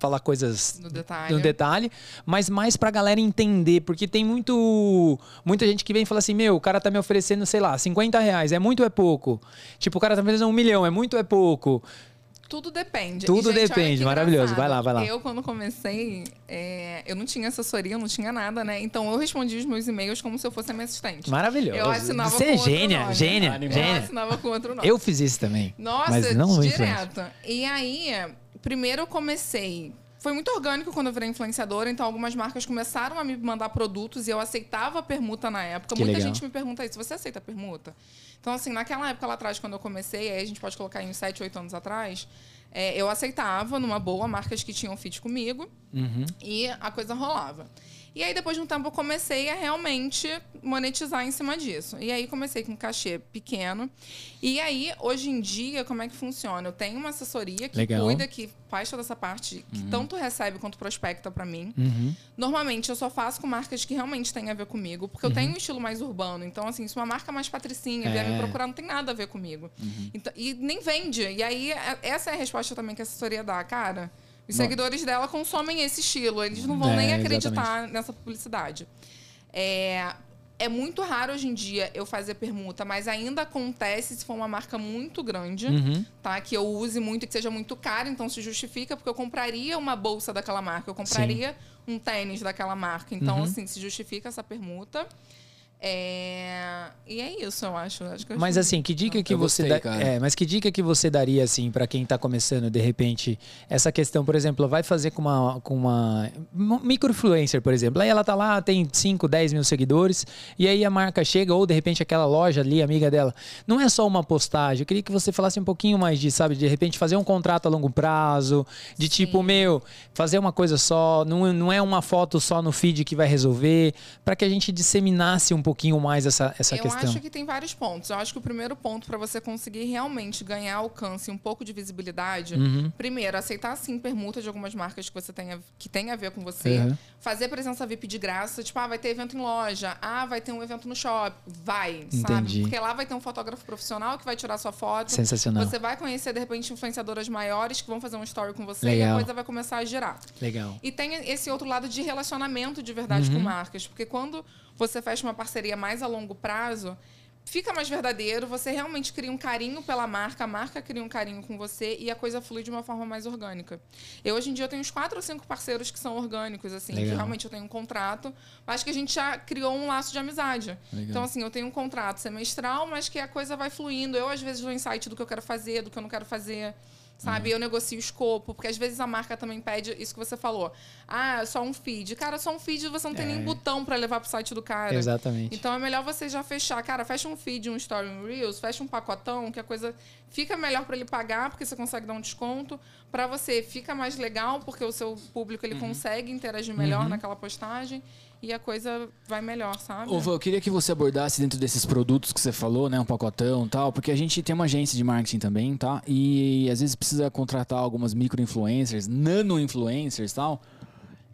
falar coisas No detalhe. no detalhe, mas mais pra galera entender, porque tem muito muita gente que vem e fala assim, meu, o cara tá me oferecendo, sei lá, 50 reais, é muito ou é pouco? Tipo, o cara tá me oferecendo um milhão, é muito ou é pouco? Tudo depende. Tudo E, gente, depende, maravilhoso. Vai lá, vai lá. Eu, quando comecei, é, eu não tinha assessoria, eu não tinha nada, né? Então eu respondia os meus e-mails como se eu fosse a minha assistente. Maravilhoso. Eu assinava Você com é gênia, nome. gênia. Eu gênia. assinava com outro nome. Eu fiz isso também. Nossa, mas não direto. E aí, primeiro eu comecei. Foi muito orgânico quando eu virei influenciadora, então algumas marcas começaram a me mandar produtos e eu aceitava a permuta na época. Que Muita legal. gente me pergunta isso: você aceita a permuta? Então, assim, naquela época lá atrás, quando eu comecei, aí a gente pode colocar em uns 7, 8 anos atrás, é, eu aceitava, numa boa, marcas que tinham fit comigo Uhum. e a coisa rolava. E aí, depois de um tempo, eu comecei a realmente monetizar em cima disso. E aí, comecei com um cachê pequeno. E aí, hoje em dia, como é que funciona? Eu tenho uma assessoria que Legal. cuida, que faz toda essa parte, que tanto recebe quanto prospecta pra mim. Uhum. Normalmente, eu só faço com marcas que realmente têm a ver comigo, porque eu tenho um estilo mais urbano. Então, assim, se uma marca mais patricinha vier É. me procurar, não tem nada a ver comigo. Então, e nem vende. E aí, é- essa é a resposta também que a assessoria dá. Cara, Os seguidores dela consomem esse estilo, eles não vão É, nem acreditar exatamente. nessa publicidade. É, é muito raro hoje em dia eu fazer permuta, mas ainda acontece se for uma marca muito grande, Uhum. tá? Que eu use muito e que seja muito cara, então se justifica, porque eu compraria uma bolsa daquela marca, eu compraria um tênis daquela marca. Então, Uhum. assim, se justifica essa permuta. É, E é isso, eu acho. Acho que eu Mas assim, que dica que Eu você gostei, cara. é, mas que dica que você daria assim para quem tá começando de repente essa questão, por exemplo, vai fazer com uma com uma micro influencer, por exemplo. Aí ela tá lá, tem 5, 10 mil seguidores e aí a marca chega ou de repente aquela loja ali, amiga dela, não é só uma postagem. Eu queria que você falasse um pouquinho mais disso, sabe, de repente fazer um contrato a longo prazo, de tipo meu, fazer uma coisa só, não, não é uma foto só no feed que vai resolver, para que a gente disseminasse um pouquinho mais essa essa eu questão. acho que tem vários pontos. Eu acho que o primeiro ponto para você conseguir realmente ganhar alcance e um pouco de visibilidade, Uhum. primeiro, aceitar sim permuta de algumas marcas que você tenha que tem a ver com você. Uhum. Fazer presença VIP de graça, tipo, ah, vai ter evento em loja, ah, vai ter um evento no shopping. Vai, Entendi. sabe? Porque lá vai ter um fotógrafo profissional que vai tirar sua foto. Sensacional. Você vai conhecer, de repente, influenciadoras maiores que vão fazer um story com você e Legal. a coisa vai começar a girar. Legal. E tem esse outro lado de relacionamento de verdade Uhum. com marcas. Porque quando você fecha uma parceria mais a longo prazo, fica mais verdadeiro, você realmente cria um carinho pela marca, a marca cria um carinho com você e a coisa flui de uma forma mais orgânica. Eu, hoje em dia, eu tenho uns quatro ou cinco parceiros que são orgânicos, assim, que Legal. realmente eu tenho um contrato, mas que a gente já criou um laço de amizade. Legal. Então, assim, eu tenho um contrato semestral, mas que a coisa vai fluindo. Eu, às vezes, dou insight do que eu quero fazer, do que eu não quero fazer. Sabe? Eu negocio o escopo, porque às vezes a marca também pede isso que você falou. Ah, só um feed. Cara, só um feed você não tem nem botão pra levar pro site do cara. Exatamente. Então é melhor você já fechar. Cara, fecha um feed, um story, um Reels, fecha um pacotão, que a coisa fica melhor pra ele pagar, porque você consegue dar um desconto. Pra você fica mais legal, porque o seu público ele consegue interagir melhor naquela postagem. E a coisa vai melhor, sabe? Van, eu queria que você abordasse dentro desses produtos que você falou, né? Um pacotão e tal, porque a gente tem uma agência de marketing também, tá? E às vezes precisa contratar algumas micro-influencers, nano-influencers e tal.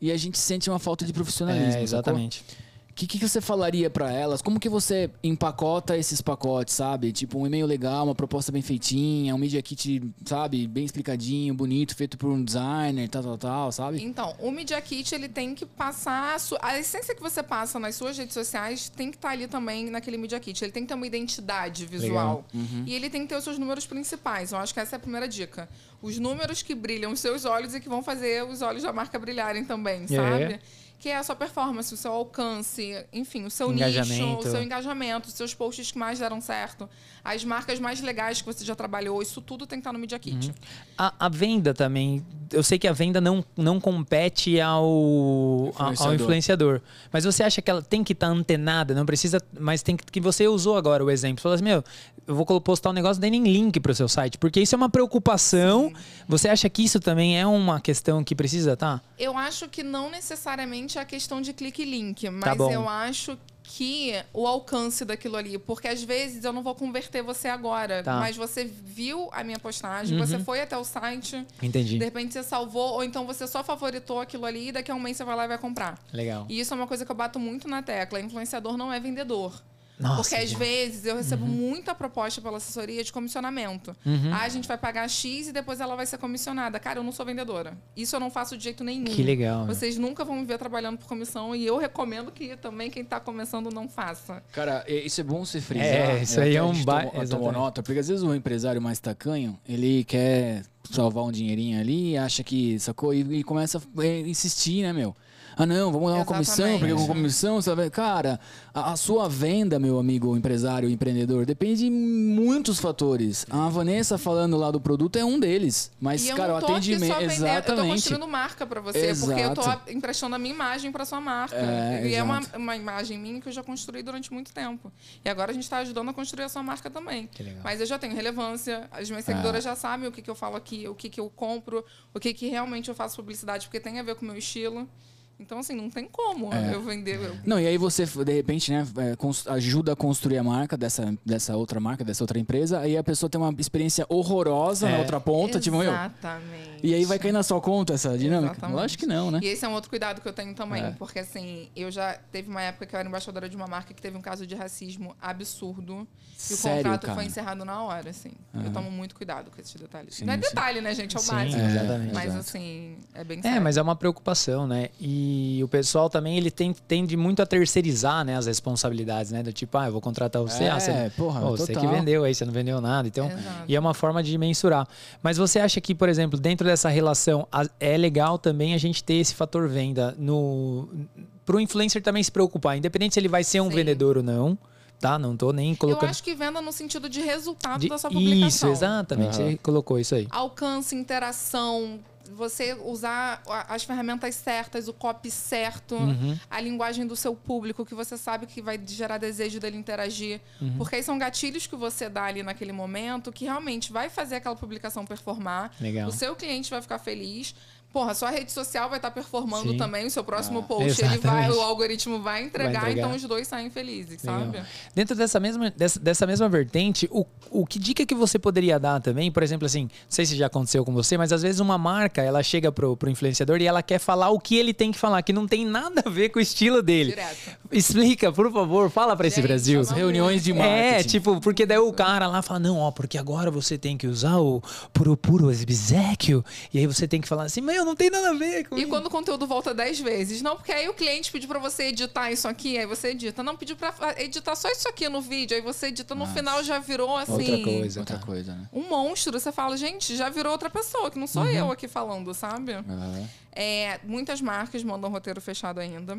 E a gente sente uma falta de profissionalismo. É, sacou? exatamente. O que, que você falaria pra elas? Como que você empacota esses pacotes, sabe? Tipo, um e-mail legal, uma proposta bem feitinha, um media kit, sabe? Bem explicadinho, bonito, feito por um designer, tal, tal, tal, sabe? Então, o Media Kit, ele tem que passar... A, su- a essência que você passa nas suas redes sociais tem que estar ali também naquele Media Kit. Ele tem que ter uma identidade visual. E ele tem que ter os seus números principais. Eu acho que essa é a primeira dica. Os números que brilham os seus olhos e que vão fazer os olhos da marca brilharem também, É. sabe? Que é a sua performance, o seu alcance, enfim, o seu nicho, o seu engajamento, os seus posts que mais deram certo, as marcas mais legais que você já trabalhou, isso tudo tem que estar no Media Kit. A, a venda também. Eu sei que a venda não, não compete ao, ao- ao Influenciador. influenciador. Mas você acha que ela tem que estar antenada? Não precisa. Mas tem que. Que você usou agora o exemplo. Você falou assim, meu, eu vou postar um negócio, nem nem link pro seu site. Porque isso é uma preocupação. Você acha que isso também é uma questão que precisa, tá? Eu acho que não necessariamente é a questão de clique link, mas Tá eu acho que o alcance daquilo ali, porque às vezes eu não vou converter você agora, Tá. Uhum. mas você viu a minha postagem, você foi até o site, Entendi. de repente você salvou, ou então você só favoritou aquilo ali e daqui a um mês você vai lá e vai comprar. Legal. E isso é uma coisa que eu bato muito na tecla. Influenciador não é vendedor. Nossa, Porque às vezes eu recebo Uhum. muita proposta pela assessoria de comissionamento. Ah, a gente vai pagar X e depois ela vai ser comissionada. Cara, eu não sou vendedora. Isso eu não faço de jeito nenhum. Que legal, né? Vocês nunca vão me ver trabalhando por comissão e eu recomendo que também quem tá começando não faça. Cara, isso é bom você frisar. É, isso aí é um gente ba- tomou- tomou nota, porque às vezes o empresário mais tacanho, ele quer salvar um dinheirinho ali e acha que, sacou? E, e começa a é, insistir, né, meu? Ah, não, vamos dar uma comissão, porque com Exatamente. comissão, você vai... Cara, a, a sua venda, meu amigo empresário, empreendedor, depende de muitos fatores. A Vanessa falando lá do produto é um deles. Mas, e eu cara, o atendimento. só vendendo, eu tô Exatamente. construindo marca pra você, porque eu tô Exato. emprestando a minha imagem pra sua marca. É, e é uma, exato. uma imagem minha que eu já construí durante muito tempo. E agora a gente tá ajudando a construir a sua marca também. Que legal. Mas eu já tenho relevância, as É. minhas seguidoras já sabem o que, que eu falo aqui, o que, que eu compro, o que, que realmente eu faço publicidade, porque tem a ver com o meu estilo. Então, assim, não tem como É. eu vender. eu- Não, e aí você, de repente, né, é, ajuda a construir a marca dessa, dessa outra marca, dessa outra empresa, aí a pessoa tem uma experiência horrorosa na É. outra ponta, tipo, meu. Exatamente. E aí vai cair na sua conta essa dinâmica? Exatamente. Lógico que não, né? E esse é um outro cuidado que eu tenho também, É. porque assim, eu já teve uma época que eu era embaixadora de uma marca que teve um caso de racismo absurdo e o Sério, contrato cara? foi encerrado na hora, assim. Eu tomo muito cuidado com esses detalhes. Sim, não é sim. detalhe, né, gente? É o Sim, básico. É, exatamente. Mas exato. assim, é bem É, sério. mas é uma preocupação, né? E o pessoal também, ele tem, tende muito a terceirizar, né, as responsabilidades, né? Do tipo, ah, eu vou contratar você, É, ah, você, porra, Pô, você que vendeu aí, você não vendeu nada. Então, Exato. e é uma forma de mensurar. Mas você acha que, por exemplo, dentro dessa relação, a- é legal também a gente ter esse fator venda no pro influencer também se preocupar, independente se ele vai ser um Sim. vendedor ou não, tá? Não tô nem Eu colocando acho que venda no sentido de resultado de- da sua Isso, publicação. exatamente. Aham. Você colocou isso aí. Alcance, interação, você usar as ferramentas certas, o copy certo, Uhum. a linguagem do seu público, que você sabe que vai gerar desejo dele interagir. Porque aí são gatilhos que você dá ali naquele momento que realmente vai fazer aquela publicação performar. Legal. O seu cliente vai ficar feliz. Porra, sua rede social vai estar performando Sim. também o seu próximo Ah, post. Ele vai, o algoritmo vai entregar, Vai entregar. então os dois saem felizes, Legal. sabe? Dentro dessa mesma, dessa, dessa mesma vertente, o, o que dica que você poderia dar também? Por exemplo, assim, não sei se já aconteceu com você, mas às vezes uma marca, ela chega pro, pro influenciador e ela quer falar o que ele tem que falar, que não tem nada a ver com o estilo dele. Direto. Explica, por favor, fala pra esse Brasil. é Reuniões de. É, marketing. tipo, porque daí o cara lá fala, não, ó, porque agora você tem que usar o puro puro obsequio, e aí você tem que falar assim, meu, não tem nada a ver com E isso. quando o conteúdo volta 10 vezes? Não, porque aí o cliente pediu pra você editar isso aqui, aí você edita. Não, pediu pra editar só isso aqui no vídeo, aí você edita. No Nossa. final já virou assim. Outra coisa. Outra tá. coisa, né? Um monstro. Você fala, gente, já virou outra pessoa, que não sou Uhum. eu aqui falando, sabe? Aham. É, muitas marcas mandam roteiro fechado ainda.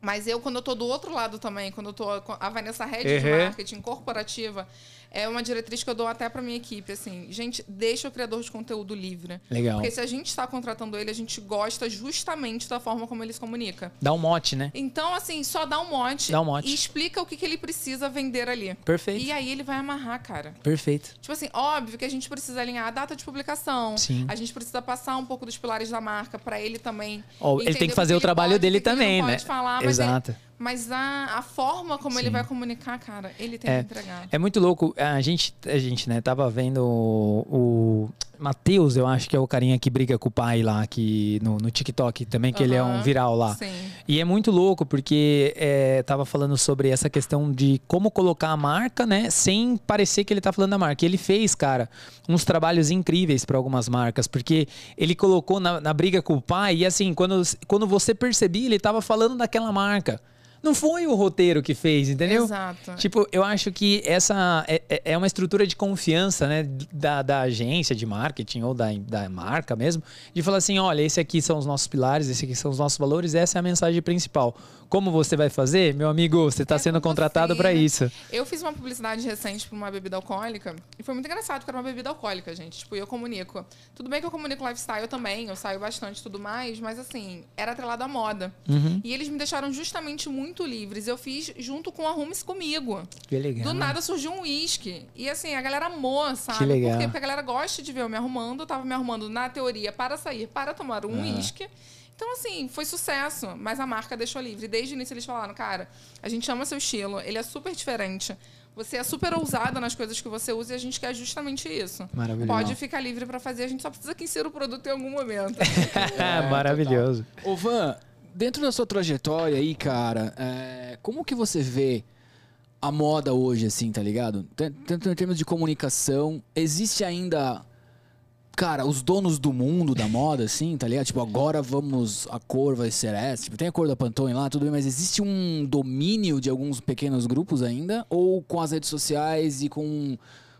Mas eu, quando eu tô do outro lado também, quando eu tô. A Vanessa Red de Uhum. marketing corporativa, é uma diretriz que eu dou até pra minha equipe. Assim, gente, deixa o criador de conteúdo livre. Legal. Porque se a gente está contratando ele, a gente gosta justamente da forma como ele se comunica. Dá um mote, né? Então, assim, só dá um mote, Dá um mote. e explica o que, que ele precisa vender ali. Perfeito. E aí ele vai amarrar, cara. Perfeito. Tipo assim, óbvio que a gente precisa alinhar a data de publicação. Sim. A gente precisa passar um pouco dos pilares da marca pra ele também. Ó, ele tem que fazer o trabalho pode, dele também, não né? Pode falar, Exato. ele- mas a, a forma como ele Sim. vai comunicar, cara, ele tem É. que entregar. É muito louco. A gente, a gente, né, tava vendo o, o Matheus, eu acho que é o carinha que briga com o pai lá que no, no TikTok também, que ele é um viral lá. Sim. E é muito louco porque é, tava falando sobre essa questão de como colocar a marca, né, sem parecer que ele tá falando da marca. E ele fez, cara, uns trabalhos incríveis para algumas marcas, porque ele colocou na, na briga com o pai e assim, quando, quando você percebia, ele tava falando daquela marca. Não foi o roteiro que fez, entendeu? Exato. Tipo, eu acho que essa é, é- é uma estrutura de confiança, né, da, da agência de marketing ou da, da marca mesmo, de falar assim, olha, esse aqui são os nossos pilares, esse aqui são os nossos valores, essa é a mensagem principal. Como você vai fazer? Meu amigo, você está É sendo contratado para isso. Eu fiz uma publicidade recente pra uma bebida alcoólica e foi muito engraçado, porque era uma bebida alcoólica, gente. Tipo, eu comunico. Tudo bem que eu comunico lifestyle também, eu saio bastante e tudo mais, mas assim, era atrelado à moda. Uhum. E eles me deixaram justamente muito livres. Eu fiz junto com a Rumes comigo. Que legal. Do nada surgiu um uísque. E assim, a galera amou, sabe? legal. Por quê? Porque a galera gosta de ver eu me arrumando. Eu tava me arrumando na teoria para sair, para tomar um uísque. Então, assim, foi sucesso. Mas a marca deixou livre. Desde o início eles falaram, cara, a gente ama seu estilo, ele é super diferente. Você é super ousada nas coisas que você usa e a gente quer justamente isso. Maravilhoso. Pode ficar livre para fazer, a gente só precisa que insira o produto em algum momento. Maravilhoso. Ô, Van, dentro da sua trajetória aí, cara, é, como que você vê a moda hoje, assim, tá ligado? Tanto em termos de comunicação, existe ainda, cara, os donos do mundo da moda, assim, tá ligado? Tipo, agora vamos, a cor vai ser essa. Tipo, tem a cor da Pantone lá, tudo bem, mas existe um domínio de alguns pequenos grupos ainda? Ou com as redes sociais e com...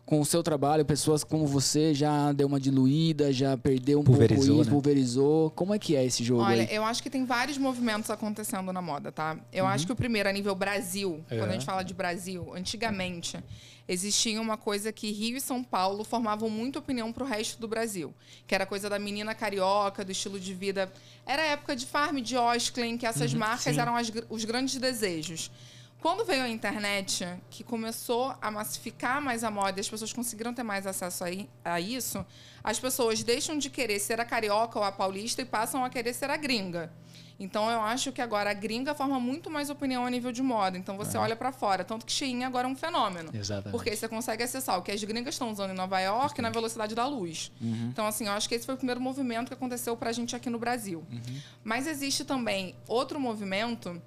Com o seu trabalho, pessoas como você já deu uma diluída, já perdeu um Pulverizou, pouco isso, né? pulverizou. Como é que é esse jogo Olha, aí? eu acho que tem vários movimentos acontecendo na moda, tá? Eu acho que o primeiro, a nível Brasil, quando a Uhum. gente fala de Brasil, antigamente, existia uma coisa que Rio e São Paulo formavam muita opinião pro resto do Brasil. Que era a coisa da menina carioca, do estilo de vida. Era a época de Farm, de Osklin, que essas marcas Uhum, sim. eram as os grandes desejos. Quando veio a internet, que começou a massificar mais a moda e as pessoas conseguiram ter mais acesso a, a isso, as pessoas deixam de querer ser a carioca ou a paulista e passam a querer ser a gringa. Então eu acho que agora a gringa forma muito mais opinião a nível de moda. Então você olha para fora, tanto que Shein agora é um fenômeno. Exatamente. Porque você consegue acessar o que as gringas estão usando em Nova York na velocidade da luz. Uhum. Então assim, eu acho que esse foi o primeiro movimento que aconteceu pra gente aqui no Brasil. Uhum. Mas existe também outro movimento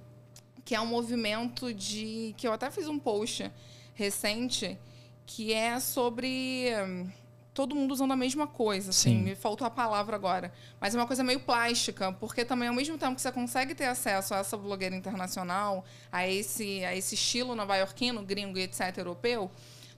que é um movimento de que eu até fiz um post recente que é sobre hum, todo mundo usando a mesma coisa, assim, Sim. me faltou a palavra agora. Mas é uma coisa meio plástica, porque também ao mesmo tempo que você consegue ter acesso a essa blogueira internacional, a esse, a esse estilo nova-iorquino, gringo e etc, europeu,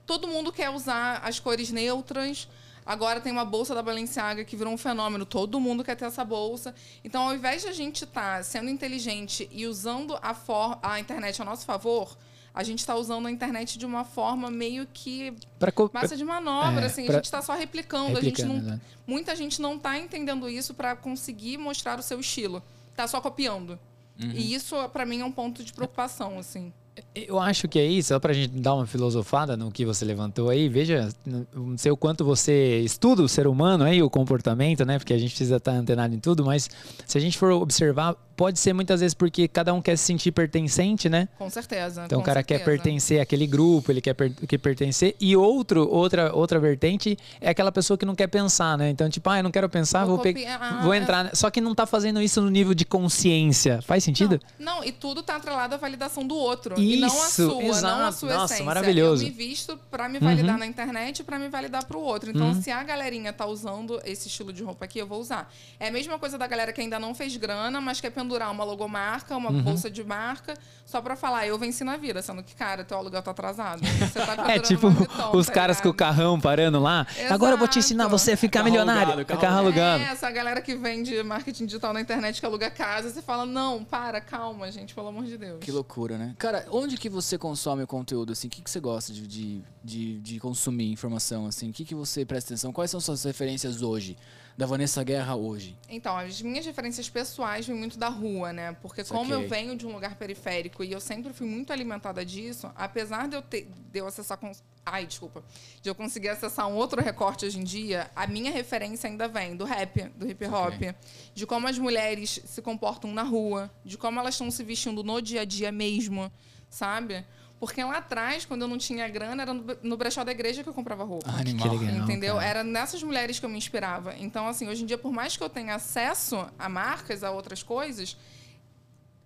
todo mundo quer usar as cores neutras. Agora tem uma bolsa da Balenciaga que virou um fenômeno, todo mundo quer ter essa bolsa. Então, ao invés de a gente estar sendo inteligente e usando a, for a internet a nosso favor, a gente está usando a internet de uma forma meio que Pra massa de manobra, É, assim, pra- a gente está só replicando. a gente Replicando, não, né? muita gente não está entendendo isso para conseguir mostrar o seu estilo. Tá só copiando. Uhum. E isso, para mim, é um ponto de preocupação, assim. Eu acho que é isso, só pra gente dar uma filosofada no que você levantou aí, veja, não sei o quanto você estuda o ser humano aí, o comportamento, né? Porque a gente precisa estar antenado em tudo, mas se a gente for observar, pode ser muitas vezes porque cada um quer se sentir pertencente, né? Com certeza. Então com o cara quer certeza. pertencer àquele grupo, ele quer, per quer pertencer. E outro, outra, outra vertente é aquela pessoa que não quer pensar, né? Então, tipo, ah, eu não quero pensar, Vou vou, copiar, vou é. entrar. Só que não tá fazendo isso no nível de consciência. Faz sentido? Não, não, e tudo tá atrelado à validação do outro. e não a Isso, sua, não a exato. sua Nossa, essência. maravilhoso. Uhum. Eu me visto pra me validar na internet e pra me validar pro outro. Então, se a galerinha tá usando esse estilo de roupa aqui, eu vou usar. É a mesma coisa da galera que ainda não fez grana, mas quer pendurar uma logomarca, uma Uhum. bolsa de marca, só pra falar, eu venci na vida, sendo que, cara, teu aluguel tá atrasado. Você tá É tipo uma Vuitton, os tá caras com o carrão parando lá. Agora eu vou te Exato. ensinar você a ficar Carro milionário. alugado, carro carro alugando. É, essa galera que vende marketing digital na internet que aluga casa, você fala, não, para, calma, gente, pelo amor de Deus. Que loucura, né? Cara, onde que você consome o conteúdo, assim? O que, que você gosta de, de, de, de consumir informação, assim? O que, que você presta atenção? Quais são suas referências hoje? Da Vanessa Guerra hoje? Então, as minhas referências pessoais vêm muito da rua, né? Porque como eu venho de um lugar periférico e eu sempre fui muito alimentada disso, apesar de eu ter de eu acessar ai, desculpa, de eu conseguir acessar um outro recorte hoje em dia, a minha referência ainda vem do rap, do hip hop, Ok. de como as mulheres se comportam na rua, de como elas estão se vestindo no dia a dia mesmo, sabe? Porque lá atrás, quando eu não tinha grana, era no brechó da igreja que eu comprava roupa. Animal. Que legal. Entendeu? cara. Era nessas mulheres que eu me inspirava. Então, assim, hoje em dia, por mais que eu tenha acesso a marcas, a outras coisas,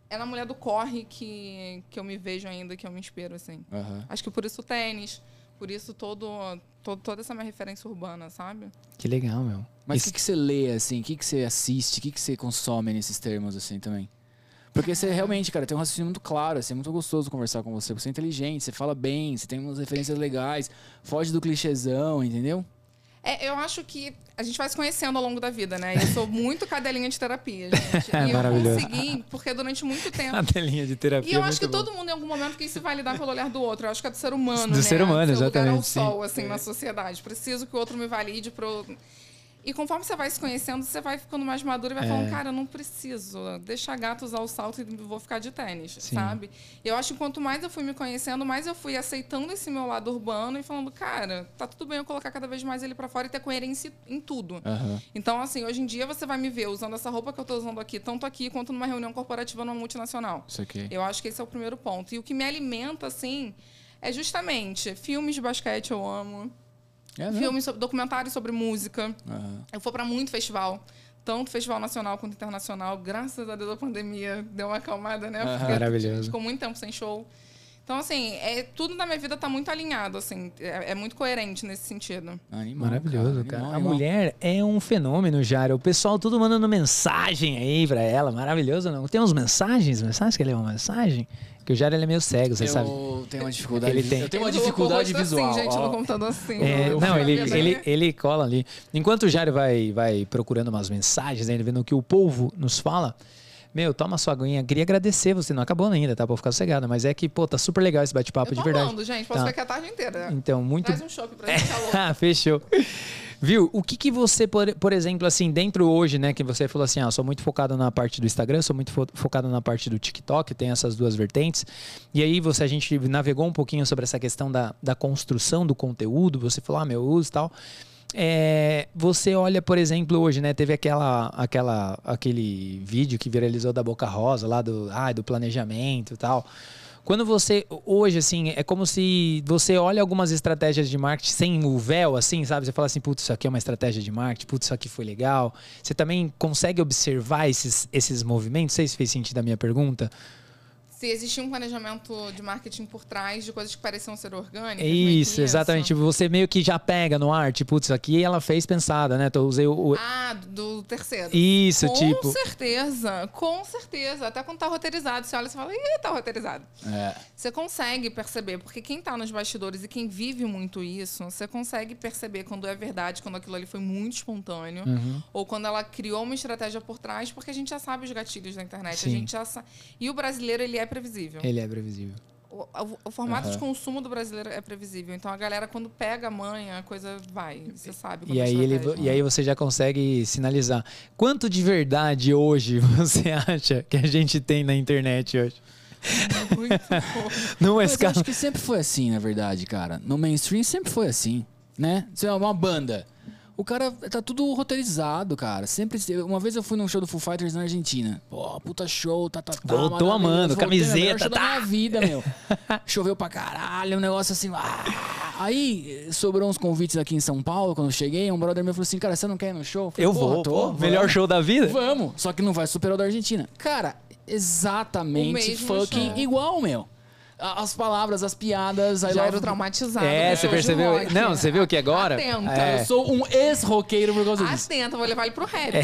é na mulher do corre que, que eu me vejo ainda, que eu me inspiro, assim. Aham. Acho que por isso o tênis, por isso todo, todo, toda essa minha referência urbana, sabe? Que legal, meu. Mas o que, que você lê, assim? O que, que você assiste? O que, que você consome nesses termos, assim, também? Porque você realmente, cara, tem um raciocínio muito claro, assim, é muito gostoso conversar com você. Você é inteligente, você fala bem, você tem umas referências legais, foge do clichêzão, entendeu? É, eu acho que a gente vai se conhecendo ao longo da vida, né? Eu sou muito cadelinha de terapia, gente. É e eu consegui, porque durante muito tempo. A telinha de terapia. E eu é acho que bom. todo mundo, em algum momento, quis se validar pelo olhar do outro. Eu acho que é do ser humano, Do né? ser humano, Seu lugar ao exatamente, sim. sol, assim, na sociedade. Preciso que o outro me valide pro... E conforme você vai se conhecendo, você vai ficando mais maduro e vai É. falando, cara, eu não preciso. Deixa gato usar o salto e vou ficar de tênis, Sim. sabe? E eu acho que quanto mais eu fui me conhecendo, mais eu fui aceitando esse meu lado urbano e falando, cara, tá tudo bem eu colocar cada vez mais ele pra fora e ter coerência em tudo. Aham. Então, assim, hoje em dia você vai me ver usando essa roupa que eu tô usando aqui, tanto aqui quanto numa reunião corporativa numa multinacional. Isso aqui. Eu acho que esse é o primeiro ponto. E o que me alimenta, assim, é justamente filmes de basquete eu amo, É, mesmo? filmes sobre, documentários sobre música. Aham. Eu vou pra muito festival. Tanto festival nacional quanto internacional. Graças a Deus a pandemia deu uma acalmada, né? Porque Maravilhoso. Ficou muito tempo sem show. Então, assim, é, tudo na minha vida tá muito alinhado, assim. É, é muito coerente nesse sentido. Animal, Maravilhoso, cara. Animal, A animal. mulher é um fenômeno, Jara. O pessoal tudo mandando mensagem aí pra ela. Maravilhoso, não? Tem uns mensagens? Mensagens que ele é uma mensagem? Que o Jara ele é meio cego, você eu sabe? tenho uma dificuldade. Ele tem. Eu tenho uma Ele dificuldade visual. Assim, gente, ó. no computador assim. É, Eu não, fui ele, ele, né? ele cola ali. Enquanto o Jário vai, vai procurando umas mensagens, né, ele vendo o que o povo nos fala. Meu, toma sua aguinha. Queria agradecer você. Não acabou ainda, tá? Pra ficar sossegada. Mas é que, pô, tá super legal esse bate-papo de verdade. amando, gente. Posso Tá. ficar aqui a tarde inteira. Então, muito. Traz um chopp pra gente. Ah, fechou. Viu? O que que você, por, por exemplo, assim, dentro hoje, né, que você falou assim, ah, sou muito focado na parte do Instagram, sou muito fo focado na parte do TikTok, tem essas duas vertentes. E aí você, a gente navegou um pouquinho sobre essa questão da, da construção do conteúdo, você falou, ah, meu uso e tal. É, você olha, por exemplo, hoje, né? Teve aquela, aquela, aquele vídeo que viralizou da Boca Rosa, lá do, ah, do planejamento e tal. Quando você, hoje, assim, é como se você olha algumas estratégias de marketing sem o véu, assim, sabe? Você fala assim, putz, isso aqui é uma estratégia de marketing, putz, isso aqui foi legal. Você também consegue observar esses, esses movimentos? Não sei se fez sentido a minha pergunta se existia um planejamento de marketing por trás de coisas que pareciam ser orgânicas. É isso, exatamente. Isso? Você meio que já pega no ar, tipo, isso aqui ela fez pensada, né? Então, eu usei o. Ah, do terceiro. Isso, com tipo. Com certeza, com certeza. Até quando tá roteirizado, você olha e fala, ih, tá roteirizado. É. Você consegue perceber, porque quem tá nos bastidores e quem vive muito isso, você consegue perceber quando é verdade, quando aquilo ali foi muito espontâneo, uhum. ou quando ela criou uma estratégia por trás, porque a gente já sabe os gatilhos da internet. Sim. A gente já sa... E o brasileiro, ele é previsível. Ele é previsível. O, o, o formato uhum. de consumo do brasileiro é previsível. Então a galera, quando pega a manha, a coisa vai. Você sabe. E aí, ele, e aí você já consegue sinalizar. Quanto de verdade hoje você acha que a gente tem na internet hoje? Muito Não é Mas eu acho que sempre foi assim, na verdade, cara. No mainstream sempre foi assim, né? Você é uma banda. O cara tá tudo roteirizado, cara. Sempre. Uma vez eu fui num show do Foo Fighters na Argentina. Pô, puta show, tá, tá, tá. Voltou amando, camiseta, show tá. da minha vida, meu. Choveu pra caralho, um negócio assim. Ah. Aí sobrou uns convites aqui em São Paulo, quando eu cheguei. Um brother meu falou assim: Cara, você não quer ir no show? Eu, falei, eu vou, tô. Melhor show da vida? Vamos. Só que não vai superar o da Argentina. Cara, exatamente fucking show. igual, meu as palavras, as piadas. Já era traumatizado. É, você percebeu? Rock. Não, você viu que agora. Atenta. É. Eu sou um ex-roqueiro por causa disso. Atenta, vou levar ele pro rap. É.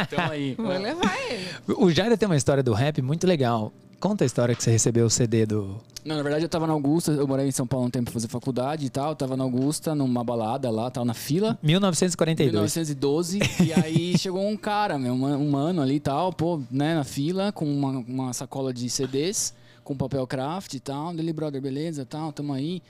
Então aí. Vou levar ele. O Jairo tem uma história do rap muito legal. Conta a história que você recebeu o CD do. Não, na verdade eu tava na Augusta, eu morei em São Paulo um tempo pra fazer faculdade e tal. Eu tava na Augusta, numa balada lá, tava na fila. 1942. 1912. e aí chegou um cara, meu, um mano ali e tal, pô, né, na fila, com uma, uma sacola de CDs com papel craft e tal. Dele, brother, beleza, tal, tamo aí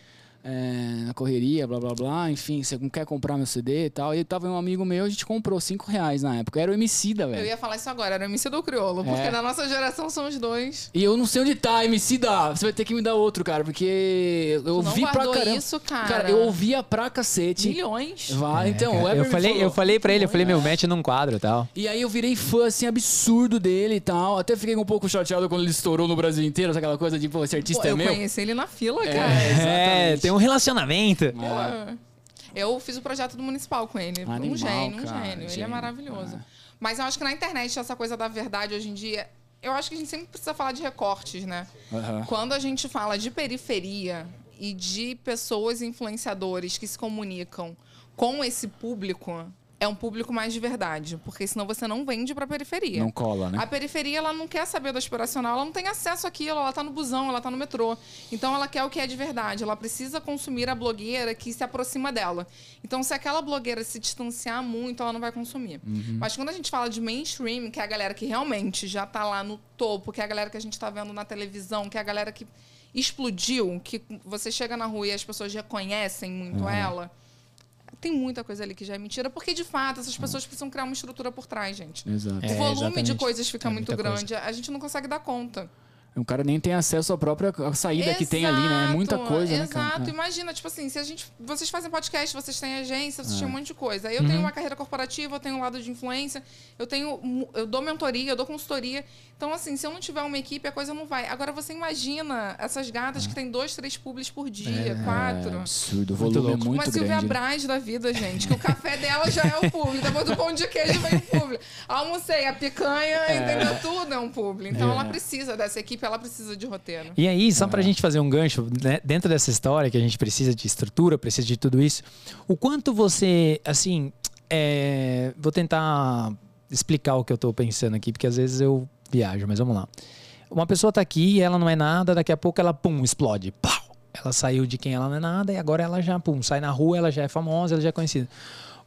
é, na correria, blá blá blá, enfim, você não quer comprar meu CD e tal. E tava um amigo meu, a gente comprou 5 reais na época. Era o MC da, velho. Eu ia falar isso agora, era o MC do Criolo, porque é. na nossa geração são os dois. E eu não sei onde tá, MC da. Você vai ter que me dar outro, cara, porque eu ouvi pra caramba. isso, cara. Cara, eu ouvia pra cacete. Milhões. Vai, é, então, eu falei, eu falei pra ele, eu falei, meu, mete num quadro e tal. E aí eu virei fã, assim, absurdo dele e tal. Até fiquei um pouco chateado quando ele estourou no Brasil inteiro, aquela coisa de, pô, esse artista pô, é meu. Eu conheci ele na fila, é, cara. É, tem um relacionamento. É. Eu fiz o projeto do municipal com ele. Animal, um gênio, um gênio. gênio. Ele é maravilhoso. É. Mas eu acho que na internet, essa coisa da verdade hoje em dia. Eu acho que a gente sempre precisa falar de recortes, né? Uhum. Quando a gente fala de periferia e de pessoas influenciadores que se comunicam com esse público, é um público mais de verdade, porque senão você não vende para a periferia. Não cola, né? A periferia ela não quer saber do aspiracional, ela não tem acesso àquilo, ela está no busão, ela está no metrô. Então ela quer o que é de verdade, ela precisa consumir a blogueira que se aproxima dela. Então se aquela blogueira se distanciar muito, ela não vai consumir. Uhum. Mas quando a gente fala de mainstream, que é a galera que realmente já está lá no topo, que é a galera que a gente está vendo na televisão, que é a galera que explodiu, que você chega na rua e as pessoas reconhecem muito uhum. ela tem muita coisa ali que já é mentira, porque de fato essas pessoas precisam criar uma estrutura por trás, gente. Exato. O volume é, de coisas fica é muito grande, coisa. a gente não consegue dar conta. O cara nem tem acesso à própria saída exato, que tem ali, né? É muita coisa, exato. né, Exato. É. Imagina, tipo assim, se a gente. Vocês fazem podcast, vocês têm agência, vocês é. têm um monte de coisa. Aí eu uhum. tenho uma carreira corporativa, eu tenho um lado de influência, eu tenho. Eu dou mentoria, eu dou consultoria. Então, assim, se eu não tiver uma equipe, a coisa não vai. Agora você imagina essas gatas que tem dois, três publis por dia, é, quatro. É absurdo, o volume é muito Uma Silvia Braz da vida, gente, que o café dela já é o publi, depois do pão de queijo vem o publi. Almocei, a picanha, é. entendeu? Tudo é um publi. Então é. ela precisa dessa equipe, ela precisa de roteiro. E aí, só para a gente fazer um gancho, né, dentro dessa história que a gente precisa de estrutura, precisa de tudo isso, o quanto você, assim, é, vou tentar explicar o que eu estou pensando aqui, porque às vezes eu viajo, mas vamos lá. Uma pessoa está aqui, ela não é nada, daqui a pouco ela, pum, explode. Pau! Ela saiu de quem ela não é nada e agora ela já, pum, sai na rua, ela já é famosa, ela já é conhecida.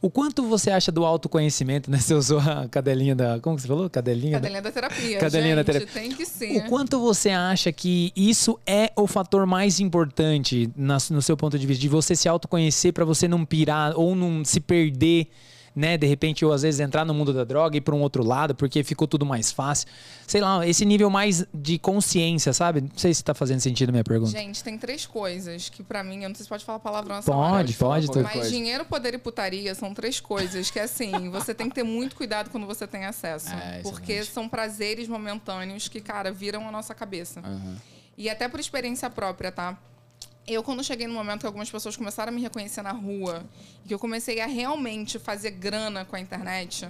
O quanto você acha do autoconhecimento, né? Você usou a cadelinha da. Como que você falou? Cadelinha, Cadelinha da terapia. Cadelinha da Gente, terapia. Tem que ser. O quanto você acha que isso é o fator mais importante na- no seu ponto de vista, de você se autoconhecer para você não pirar ou não se perder, né? De repente, ou às vezes entrar no mundo da droga e ir para um outro lado, porque ficou tudo mais fácil. Sei lá, esse nível mais de consciência, sabe? Não sei se tá fazendo sentido a minha pergunta. Gente, tem três coisas que pra mim, eu não sei se pode falar palavrão essa Pode, hora. pode, tô- Mas coisa. dinheiro, poder e putaria são três coisas que, assim, você tem que ter muito cuidado quando você tem acesso. É, porque exatamente. são prazeres momentâneos que, cara, viram a nossa cabeça. Aham. E até por experiência própria, tá? Eu, quando cheguei no momento que algumas pessoas começaram a me reconhecer na rua, e que eu comecei a realmente fazer grana com a internet,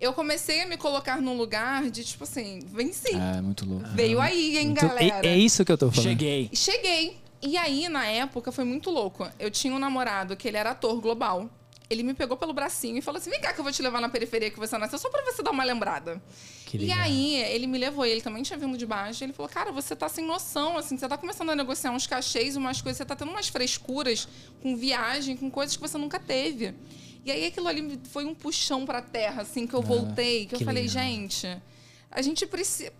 eu comecei a me colocar num lugar de, tipo assim, venci. É, muito louco. Veio aí, hein, Então, galera? é, é isso que eu tô falando. Cheguei. Cheguei. E aí, na época, foi muito louco. Eu tinha um namorado que ele era ator global. Ele me pegou pelo bracinho e falou assim: vem cá que eu vou te levar na periferia que você nasceu, só pra você dar uma lembrada. Que E aí, ele me levou, ele também tinha vindo de baixo. Ele falou: Cara, você tá sem noção, assim, você tá começando a negociar uns cachês, umas coisas, você tá tendo umas frescuras com viagem, com coisas que você nunca teve. E aí, aquilo ali foi um puxão pra terra, assim, que eu voltei, que, que eu falei: legal. Gente, a gente precisa.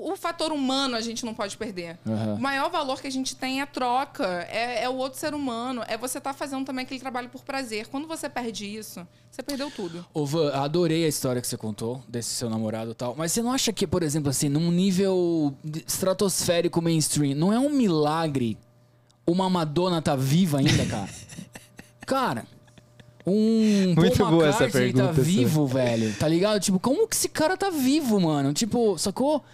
O fator humano a gente não pode perder. Aham. O maior valor que a gente tem é a troca, é, é o outro ser humano, é você estar fazendo também aquele trabalho por prazer. Quando você perde isso, você perdeu tudo. Ô, Van, adorei a história que você contou desse seu namorado e tal. Mas você não acha que, por exemplo, assim, num nível estratosférico mainstream, não é um milagre uma Madonna tá viva ainda, cara? cara, um Muito Paul boa essa McCartney pergunta tá sua. vivo, velho. Tá ligado? Tipo, como que esse cara tá vivo, mano? Tipo, sacou?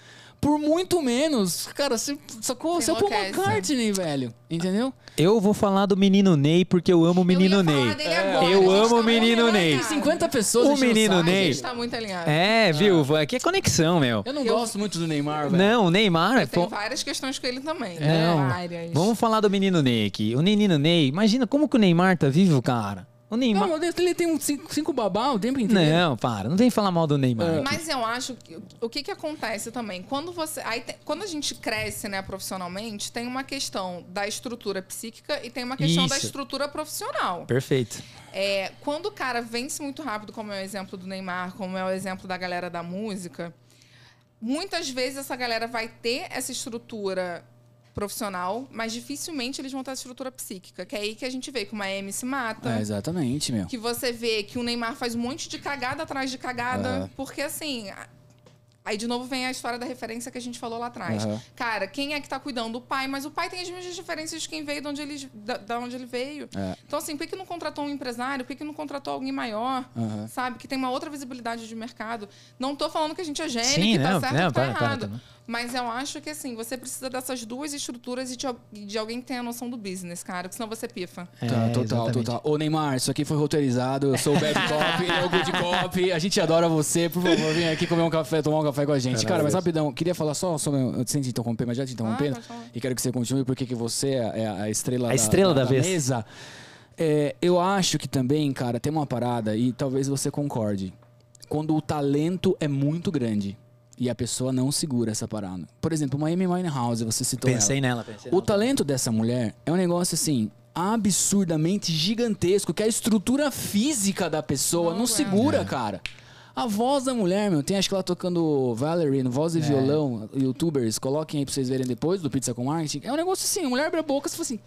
Por muito menos, cara, você sacou? Você é o Paul enlouquece. McCartney, velho. Entendeu? Eu vou falar do menino Ney porque eu amo o menino eu ia Ney. falar dele agora, Eu amo tá o menino Ney. Tem alinhado. 50 pessoas O menino saco. A Ney. gente tá muito alinhado. É, viu? Aqui é conexão, meu. Eu não Eu- gosto muito do Neymar, velho. Não, o Neymar. é pô- várias questões com ele também. Não. Várias. Vamos falar do menino Ney aqui. O menino Ney, imagina como que o Neymar tá vivo, cara. O Neymar. Não, ele tem uns cinco, cinco babá o tempo inteiro. Não, para. Não vem falar mal do Neymar. Mas eu acho que o que, que acontece também? Quando você. Aí tem- quando a gente cresce, né, profissionalmente, tem uma questão da estrutura psíquica e tem uma questão da Isso. estrutura profissional. Perfeito. É, quando o cara vence muito rápido, como é o exemplo do Neymar, como é o exemplo da galera da música, muitas vezes essa galera vai ter essa estrutura profissional, mas dificilmente eles vão ter essa estrutura psíquica. Que é aí que a gente vê que uma M se mata. É, exatamente, meu. Que você vê que o Neymar faz um monte de cagada atrás de cagada. Aham. Porque assim. Aí, de novo, vem a história da referência que a gente falou lá atrás. Aham. Cara, quem é que tá cuidando? O pai, mas o pai tem as mesmas diferenças de quem veio de onde ele, da, da onde ele veio. É. Então, assim, por que, que não contratou um empresário? Por que, que não contratou alguém maior? Aham. Sabe? Que tem uma outra visibilidade de mercado. Não tô falando que a gente é gênio, Sim, que tá não, certo não, que tá para, para, errado. para. Mas eu acho que, assim, você precisa dessas duas estruturas e de, de alguém que tenha a noção do business, cara. Porque senão você pifa. Tá, É, total, exatamente. total. Ô, Neymar, isso aqui foi roteirizado. Eu sou o Bad Cop, ele é o Good Cop. A gente adora você. Por favor, vem aqui comer um café, tomar um café com a gente. Cara, mas rapidão, queria falar só sobre. Eu sem te interromper, mas já te interrompendo. falar. e quero que você continue, porque que você é a estrela, A estrela da vez. mesa. É, eu acho que também, cara, tem uma parada, e talvez você concorde. Quando o talento é muito grande e a pessoa não segura essa parada. Por exemplo, uma Amy Winehouse, você citou ela. Pensei nela, pensei O nela. talento dessa mulher é um negócio assim absurdamente gigantesco que a estrutura física da pessoa não, Não segura, aguenta. cara. A voz da mulher, meu, tem acho que ela tocando Valerie no voz e violão, youtubers, coloquem aí pra vocês verem depois do Pizza com Marketing. É um negócio assim, a mulher abre a boca e fala assim,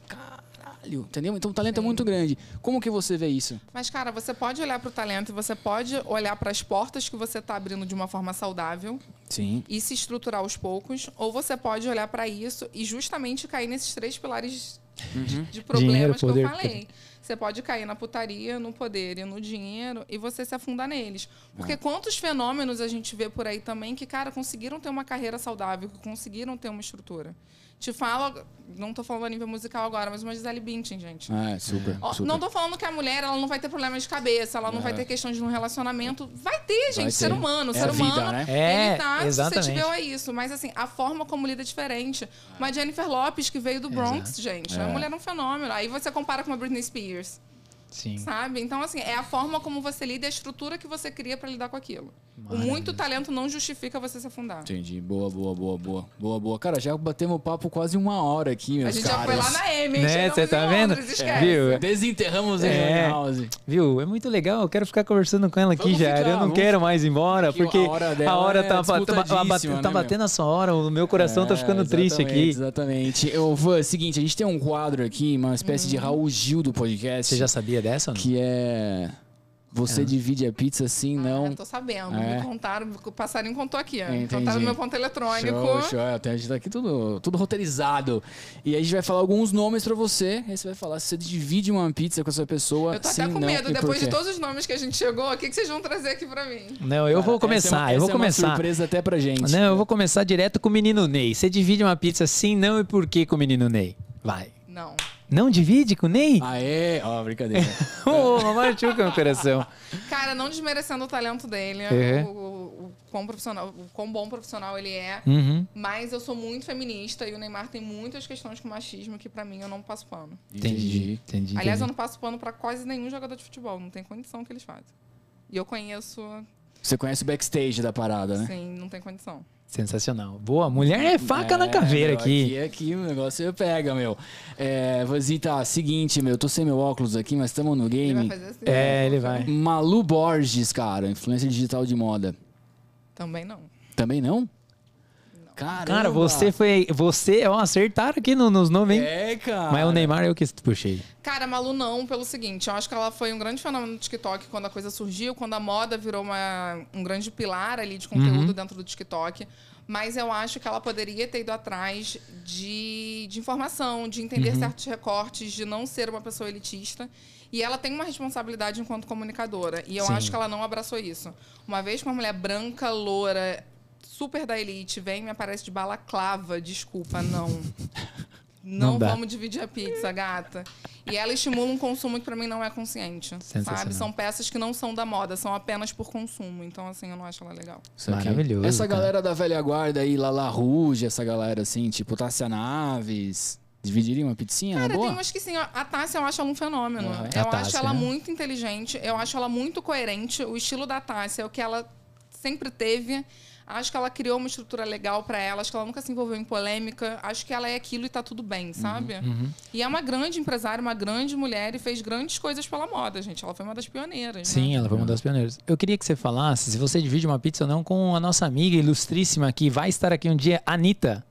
caralho, entendeu? Então o talento é muito grande. Como que você vê isso? Mas, cara, você pode olhar pro talento e você pode olhar para as portas que você tá abrindo de uma forma saudável Sim. e se estruturar aos poucos, ou você pode olhar para isso e justamente cair nesses três pilares de, de problemas Dinheiro, que poder, eu falei. Você pode cair na putaria, no poder e no dinheiro e você se afundar neles. Porque quantos fenômenos a gente vê por aí também que, cara, conseguiram ter uma carreira saudável, que conseguiram ter uma estrutura. Te falo, não tô falando a nível musical agora, mas uma Gisele Bündchen, gente. Ah, é, super, Ó, super. Não tô falando que a mulher ela não vai ter problema de cabeça, ela não vai ter questões de um relacionamento. Vai ter, gente, Vai ser ter. humano. É ser a vida, humano, né? É, ele tá exatamente. suscetível a isso. Mas assim, a forma como lida é diferente. Uma Jennifer Lopes que veio do Bronx, gente. A mulher é um fenômeno. Aí você compara com uma Britney Spears, Sim. sabe? Então, assim, é a forma como você lida e a estrutura que você cria pra lidar com aquilo. O muito talento não justifica você se afundar. Entendi. Boa, boa, boa, boa. Boa, boa. Cara, já batemos papo quase uma hora aqui, meus A gente caras. já foi lá na M, hein? Né, Chegamos cê tá vendo? Londres, esquece. Viu? Desenterramos É. a House. Viu? É muito legal. Eu quero ficar conversando com ela aqui Vamos já. ficar, eu não quero mais ir embora, Porque a hora dela a hora é tá, tá, tá, disputadíssima, tá né, batendo a sua hora. O meu coração tá É, ficando triste aqui. Exatamente. Eu vou, é o seguinte, a gente tem um quadro aqui, uma espécie Hum. de Raul Gil do podcast. Você já sabia dessa ou não? Que é... Você divide a pizza assim, não... Ah, tô sabendo. É. Me contaram, o passarinho contou aqui. ó. Entendi. Contaram no meu ponto eletrônico. Show, show. É, A gente tá aqui tudo, tudo roteirizado. E aí a gente vai falar alguns nomes pra você. Aí você vai falar se você divide uma pizza com essa pessoa. Eu tô sim, até com não, medo. Depois de todos os nomes que a gente chegou, o que, que vocês vão trazer aqui pra mim? Não, eu vou Essa é começar. uma- eu vou essa é uma começar. surpresa até pra gente. Não, eu vou começar direto com o menino Ney. Você divide uma pizza sim, não e por que com o menino Ney? Vai. Não. Não divide com o Ney? Aê! Ó, brincadeira. Ô, oh, machuca meu coração. Cara, não desmerecendo o talento dele, É. o, o, o quão profissional, o quão bom profissional ele é. Uhum. Mas eu sou muito feminista e o Neymar tem muitas questões com machismo que pra mim eu não passo pano. Entendi, entendi. Aliás, eu entendi. não passo pano pra quase nenhum jogador de futebol. Não tem condição que eles fazem. E eu conheço, Você conhece o backstage da parada, né? sim, não tem condição. Sensacional. Boa, mulher é faca na É, caveira meu, aqui. Aqui, aqui o negócio pega, meu. É, Vozita, seguinte, meu. Tô sem meu óculos aqui, mas estamos no Ele vai game. fazer assim. É, ele vai. Malu Borges, cara. Influência digital de moda. Também não. Também não? Caramba. Cara, você foi. Você, ó, acertaram aqui no- nos nomes, hein? É, cara. Mas o Neymar eu que puxei. Cara, Malu não, pelo seguinte, eu acho que ela foi um grande fenômeno no TikTok quando a coisa surgiu, quando a moda virou uma, um grande pilar ali de conteúdo dentro do TikTok. Mas eu acho que ela poderia ter ido atrás de, de informação, de entender certos recortes, de não ser uma pessoa elitista. E ela tem uma responsabilidade enquanto comunicadora. E eu Sim. acho que ela não abraçou isso. Uma vez que uma mulher branca, loura, super da elite, vem e me aparece de balaclava, desculpa, não. Não Não, vamos dividir a pizza, gata. E ela estimula um consumo que pra mim não é consciente. Sensacional. Sabe? São peças que não são da moda, são apenas por consumo. Então, assim, eu não acho ela legal. Isso aqui. Maravilhoso, Essa cara. galera da velha guarda aí, Lala Rouge, essa galera assim, tipo Tássia Naves, dividiria uma pizzinha? Cara, boa? tem umas que sim. A Tássia eu acho ela um fenômeno. Uhum. Eu A acho Tássia, ela né? muito inteligente, eu acho ela muito coerente. O estilo da Tássia é o que ela sempre teve. Acho que ela criou uma estrutura legal pra ela. Acho que ela nunca se envolveu em polêmica. Acho que ela é aquilo e tá tudo bem, sabe? E é uma grande empresária, uma grande mulher e fez grandes coisas pela moda, gente. Ela foi uma das pioneiras. Sim, né? ela foi uma das pioneiras. Eu queria que você falasse se você divide uma pizza ou não com a nossa amiga ilustríssima aqui. Vai estar aqui um dia, Anitta.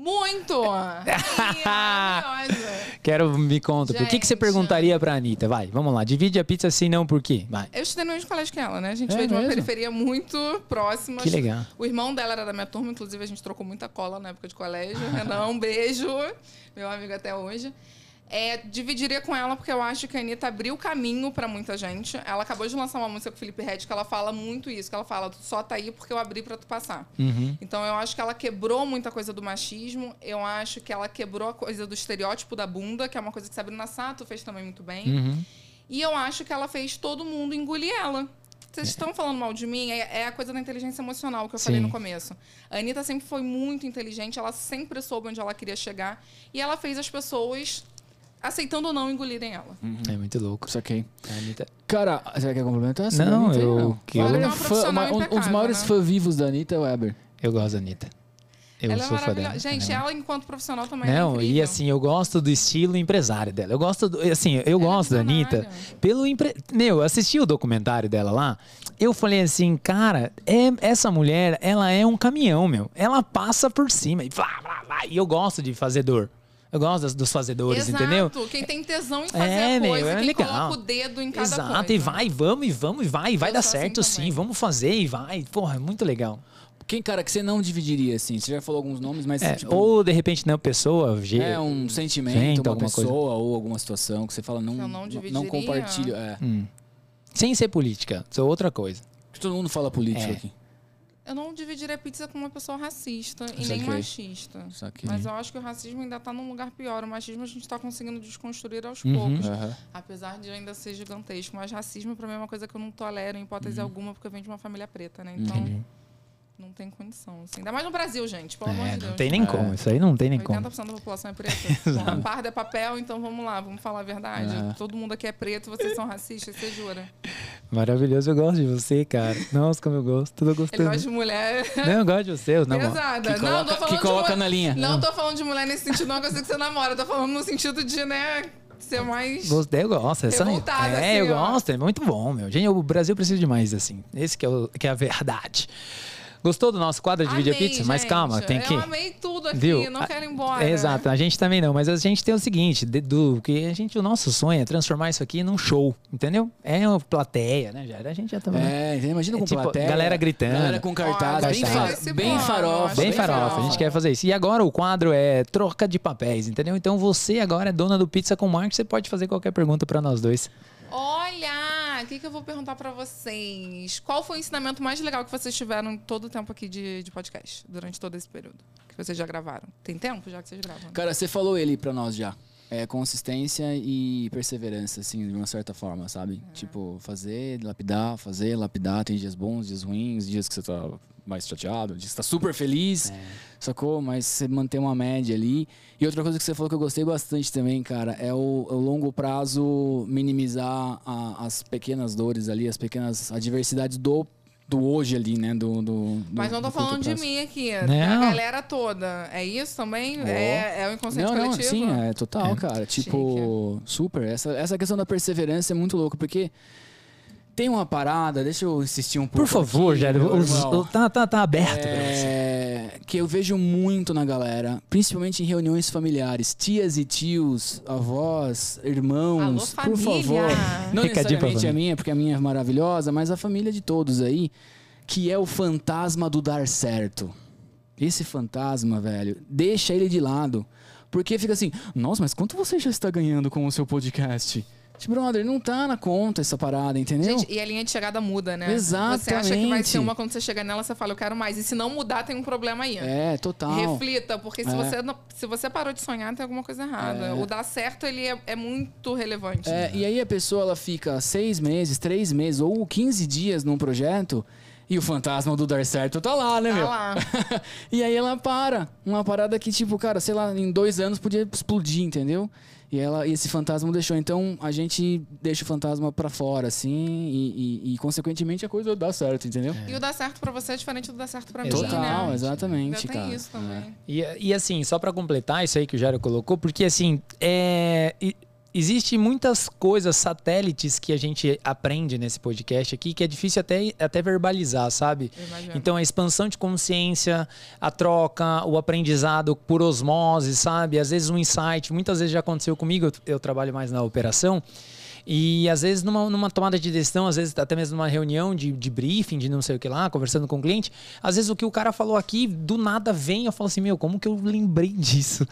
Muito! Quero me conta. Por que, que você Gente. perguntaria pra Anitta? Vai, vamos lá. Divide a pizza sim, não por quê? Vai. Eu estudei no mesmo colégio que ela, né? A gente É veio de uma mesmo? periferia muito próxima. Que legal. O irmão dela era da minha turma, inclusive a gente trocou muita cola na época de colégio. Renan, um beijo. Meu amigo até hoje. É, dividiria com ela porque eu acho que a Anitta abriu caminho pra muita gente. Ela acabou de lançar uma música com o Felipe Red que ela fala muito isso, que ela fala, tu só tá aí porque eu abri pra tu passar. Uhum. Então eu acho que ela quebrou muita coisa do machismo. Eu acho que ela quebrou a coisa do estereótipo da bunda, que é uma coisa que Sabrina Sato fez também muito bem. Uhum. E eu acho que ela fez todo mundo engolir ela. Vocês estão falando mal de mim? É, é a coisa da inteligência emocional que eu falei Sim. no começo. A Anitta sempre foi muito inteligente, ela sempre soube onde ela queria chegar. E ela fez as pessoas, aceitando ou não, engolirem ela. É muito louco. Isso aqui. A Anitta. Cara, você quer complementar essa? Não, eu- que eu- é é fã- uma- um, um dos maiores né? fã vivos da Anitta é o Weber. Eu gosto da Anitta. Eu ela é sou fã dela. Gente, Ela é enquanto profissional também é Não, incrível. e assim, eu gosto do estilo empresário dela. Eu gosto, do, assim, eu gosto da Anitta pelo empre... Meu, eu assisti o documentário dela lá. Eu falei assim, cara, é, essa mulher, ela é um caminhão, meu. Ela passa por cima e blá, blá, blá. E eu gosto de fazedor. Eu gosto das- dos fazedores, Exato. entendeu? Quem tem tesão em fazer É, meu, coisa, é quem legal. coloca o dedo em cada Exato, coisa. e vai, vamos, e vamos, e vai, e vai dar sou assim certo sim, vamos fazer e vai. Porra, é muito legal. Quem, cara, que você não dividiria, assim? Você já falou alguns nomes, mas É, tipo, ou de repente, não, pessoa, ge- é um sentimento, Vento, uma alguma pessoa coisa. ou alguma situação que você fala, não, Eu não não, compartilho. É. Hum. sem ser política, isso é outra coisa. Todo mundo fala político É. aqui. Eu não dividiria pizza com uma pessoa racista e Saquei. nem machista. Saquei. Mas eu acho que o racismo ainda está num lugar pior. O machismo a gente está conseguindo desconstruir aos Uhum. poucos. Aham. Apesar de ainda ser gigantesco. Mas racismo, pra mim, é uma coisa que eu não tolero em hipótese alguma, porque eu venho de uma família preta, né? Então, não tem condição. Assim. Ainda mais no Brasil, gente. Pelo amor É, de Deus. não tem nem como, isso aí não tem nem como. 80% da população é preta. Bom, a parda é papel, então vamos lá, vamos falar a verdade. Aham. Todo mundo aqui é preto, vocês são racistas, você jura? Maravilhoso, eu gosto de você, cara. Nossa, como eu gosto. Tô Ele gostando. gosta de mulher Não, eu gosto de você, eu namoro. pesada. Que não, coloca- tô falando que de coloca mulher- na linha. Não tô falando de mulher nesse sentido, não, que eu sei que você namora. Tô falando no sentido de, né, ser mais. Gostei, eu gosto. É, só- é assim, eu ó. gosto, é muito bom, meu. Gente, o Brasil precisa de mais, assim. Esse que é, o- que é a verdade. Gostou do nosso quadro de Amei, vídeo pizza? Mas calma, tem que. Eu amei tudo aqui, Viu? não quero ir embora. É, exato, a gente também não, mas a gente tem o seguinte, de- do que a gente, o nosso sonho é transformar isso aqui num show, entendeu? É uma plateia, né, já A gente já tá É, entendeu? imagina É com tipo, plateia. galera gritando. Galera com cartaz, bem, fa- desse bem farofa. Bem Bem farofa, a gente quer fazer isso. E agora o quadro é troca de papéis, entendeu? Então você agora é dona do Pizza com Marcos, você pode fazer qualquer pergunta pra nós dois. Olha, o que, que eu vou perguntar pra vocês? Qual foi o ensinamento mais legal que vocês tiveram todo o tempo aqui de, de podcast, durante todo esse período? Que vocês já gravaram? Tem tempo já que vocês gravam? Cara, você falou ele pra nós já. É consistência e perseverança, assim, de uma certa forma, sabe? Tipo, fazer, lapidar, fazer, lapidar. Tem dias bons, dias ruins, dias que você tá mais chateado, que você tá super feliz, sacou? Mas você manter uma média ali. E outra coisa que você falou que eu gostei bastante também, cara, é o, o longo prazo minimizar a- as pequenas dores ali, as pequenas adversidades do, do hoje ali, né? Do, do, do- Mas não tô falando de mim aqui, Não. da galera toda. É isso também? É, é o inconsciente Não, não, coletivo? sim, é total, cara. Tipo, super. Essa, essa questão da perseverança é muito louca, porque tem uma parada, deixa eu insistir um pouco. Por favor, aqui, Jair, os- tá, tá, tá aberto pra você. É, que eu vejo muito na galera, principalmente em reuniões familiares, tias e tios, avós, irmãos, Alô, por favor. Não necessariamente a minha, porque a minha é maravilhosa, mas a família de todos aí, que é o fantasma do dar certo. Esse fantasma, velho, deixa ele de lado. Porque fica assim, nossa, mas quanto você já está ganhando com o seu podcast? Tipo, brother, não tá na conta essa parada, entendeu? Gente, e a linha de chegada muda, né? Você acha que vai Exatamente. ser uma quando você chega nela, você fala, eu quero mais. E se não mudar, tem um problema aí. é, total. Reflita, porque se, É. você não- se você parou de sonhar, tem alguma coisa errada. É. O dar certo, ele é, é muito relevante. É, e aí a pessoa ela fica seis meses, três meses ou 15 dias num projeto e o fantasma do dar certo tá lá, né, Tá meu? lá. e aí ela para. Uma parada que, tipo, cara, sei lá, em dois anos podia explodir, entendeu? E, ela, e esse fantasma deixou. Então a gente deixa o fantasma pra fora, assim, e, e- e, consequentemente a coisa dá certo, entendeu? E o dar certo pra você é diferente do dar certo pra mim, Total, né? exatamente, tem cara. isso também. E, e assim, só pra completar isso aí que o Jairo colocou, porque assim, é, e- existe muitas coisas, satélites que a gente aprende nesse podcast aqui, que é difícil até, até verbalizar, sabe? Então, a expansão de consciência, a troca, o aprendizado por osmose, sabe? Às vezes um insight, muitas vezes já aconteceu comigo, eu, eu trabalho mais na operação, e às vezes numa, numa tomada de decisão, às vezes até mesmo numa reunião de, de briefing, de não sei o que lá, conversando com o cliente, às vezes o que o cara falou aqui, do nada vem, eu falo assim, meu, como que eu lembrei disso?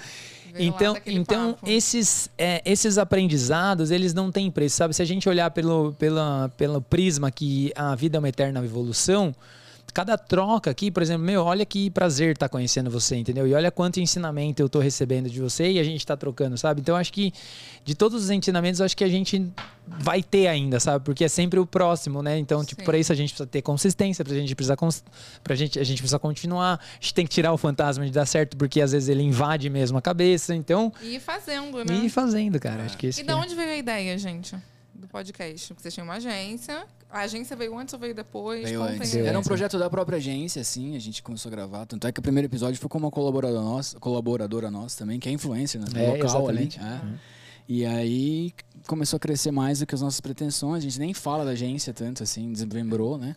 Então, então papo. esses, é, esses aprendizados, eles não têm preço, sabe? Se a gente olhar pelo, pela, pelo prisma que a vida é uma eterna evolução, cada troca aqui, por exemplo, meu, olha que prazer estar conhecendo você, entendeu? E olha quanto ensinamento eu tô recebendo de você e a gente tá trocando, sabe? Então, acho que de todos os ensinamentos, acho que a gente vai ter ainda, sabe? Porque é sempre o próximo, né? Então, tipo, para isso a gente precisa ter consistência, pra gente precisa cons... pra gente, a gente precisa continuar, a gente tem que tirar o fantasma de dar certo, porque às vezes ele invade mesmo a cabeça, então, E ir fazendo, né? e ir fazendo, cara. Acho que esse E que da é. onde veio a ideia, gente? Do podcast? Porque vocês tinham uma agência. A agência veio antes ou veio depois? Veio antes. Veio Era um projeto da própria agência, assim, a gente começou a gravar. Tanto é que o primeiro episódio foi com uma colaboradora nossa, colaboradora nossa também, que é influencer, né? É, local exatamente. ali. é. E aí começou a crescer mais do que as nossas pretensões. A gente nem fala da agência tanto assim, desmembrou, né?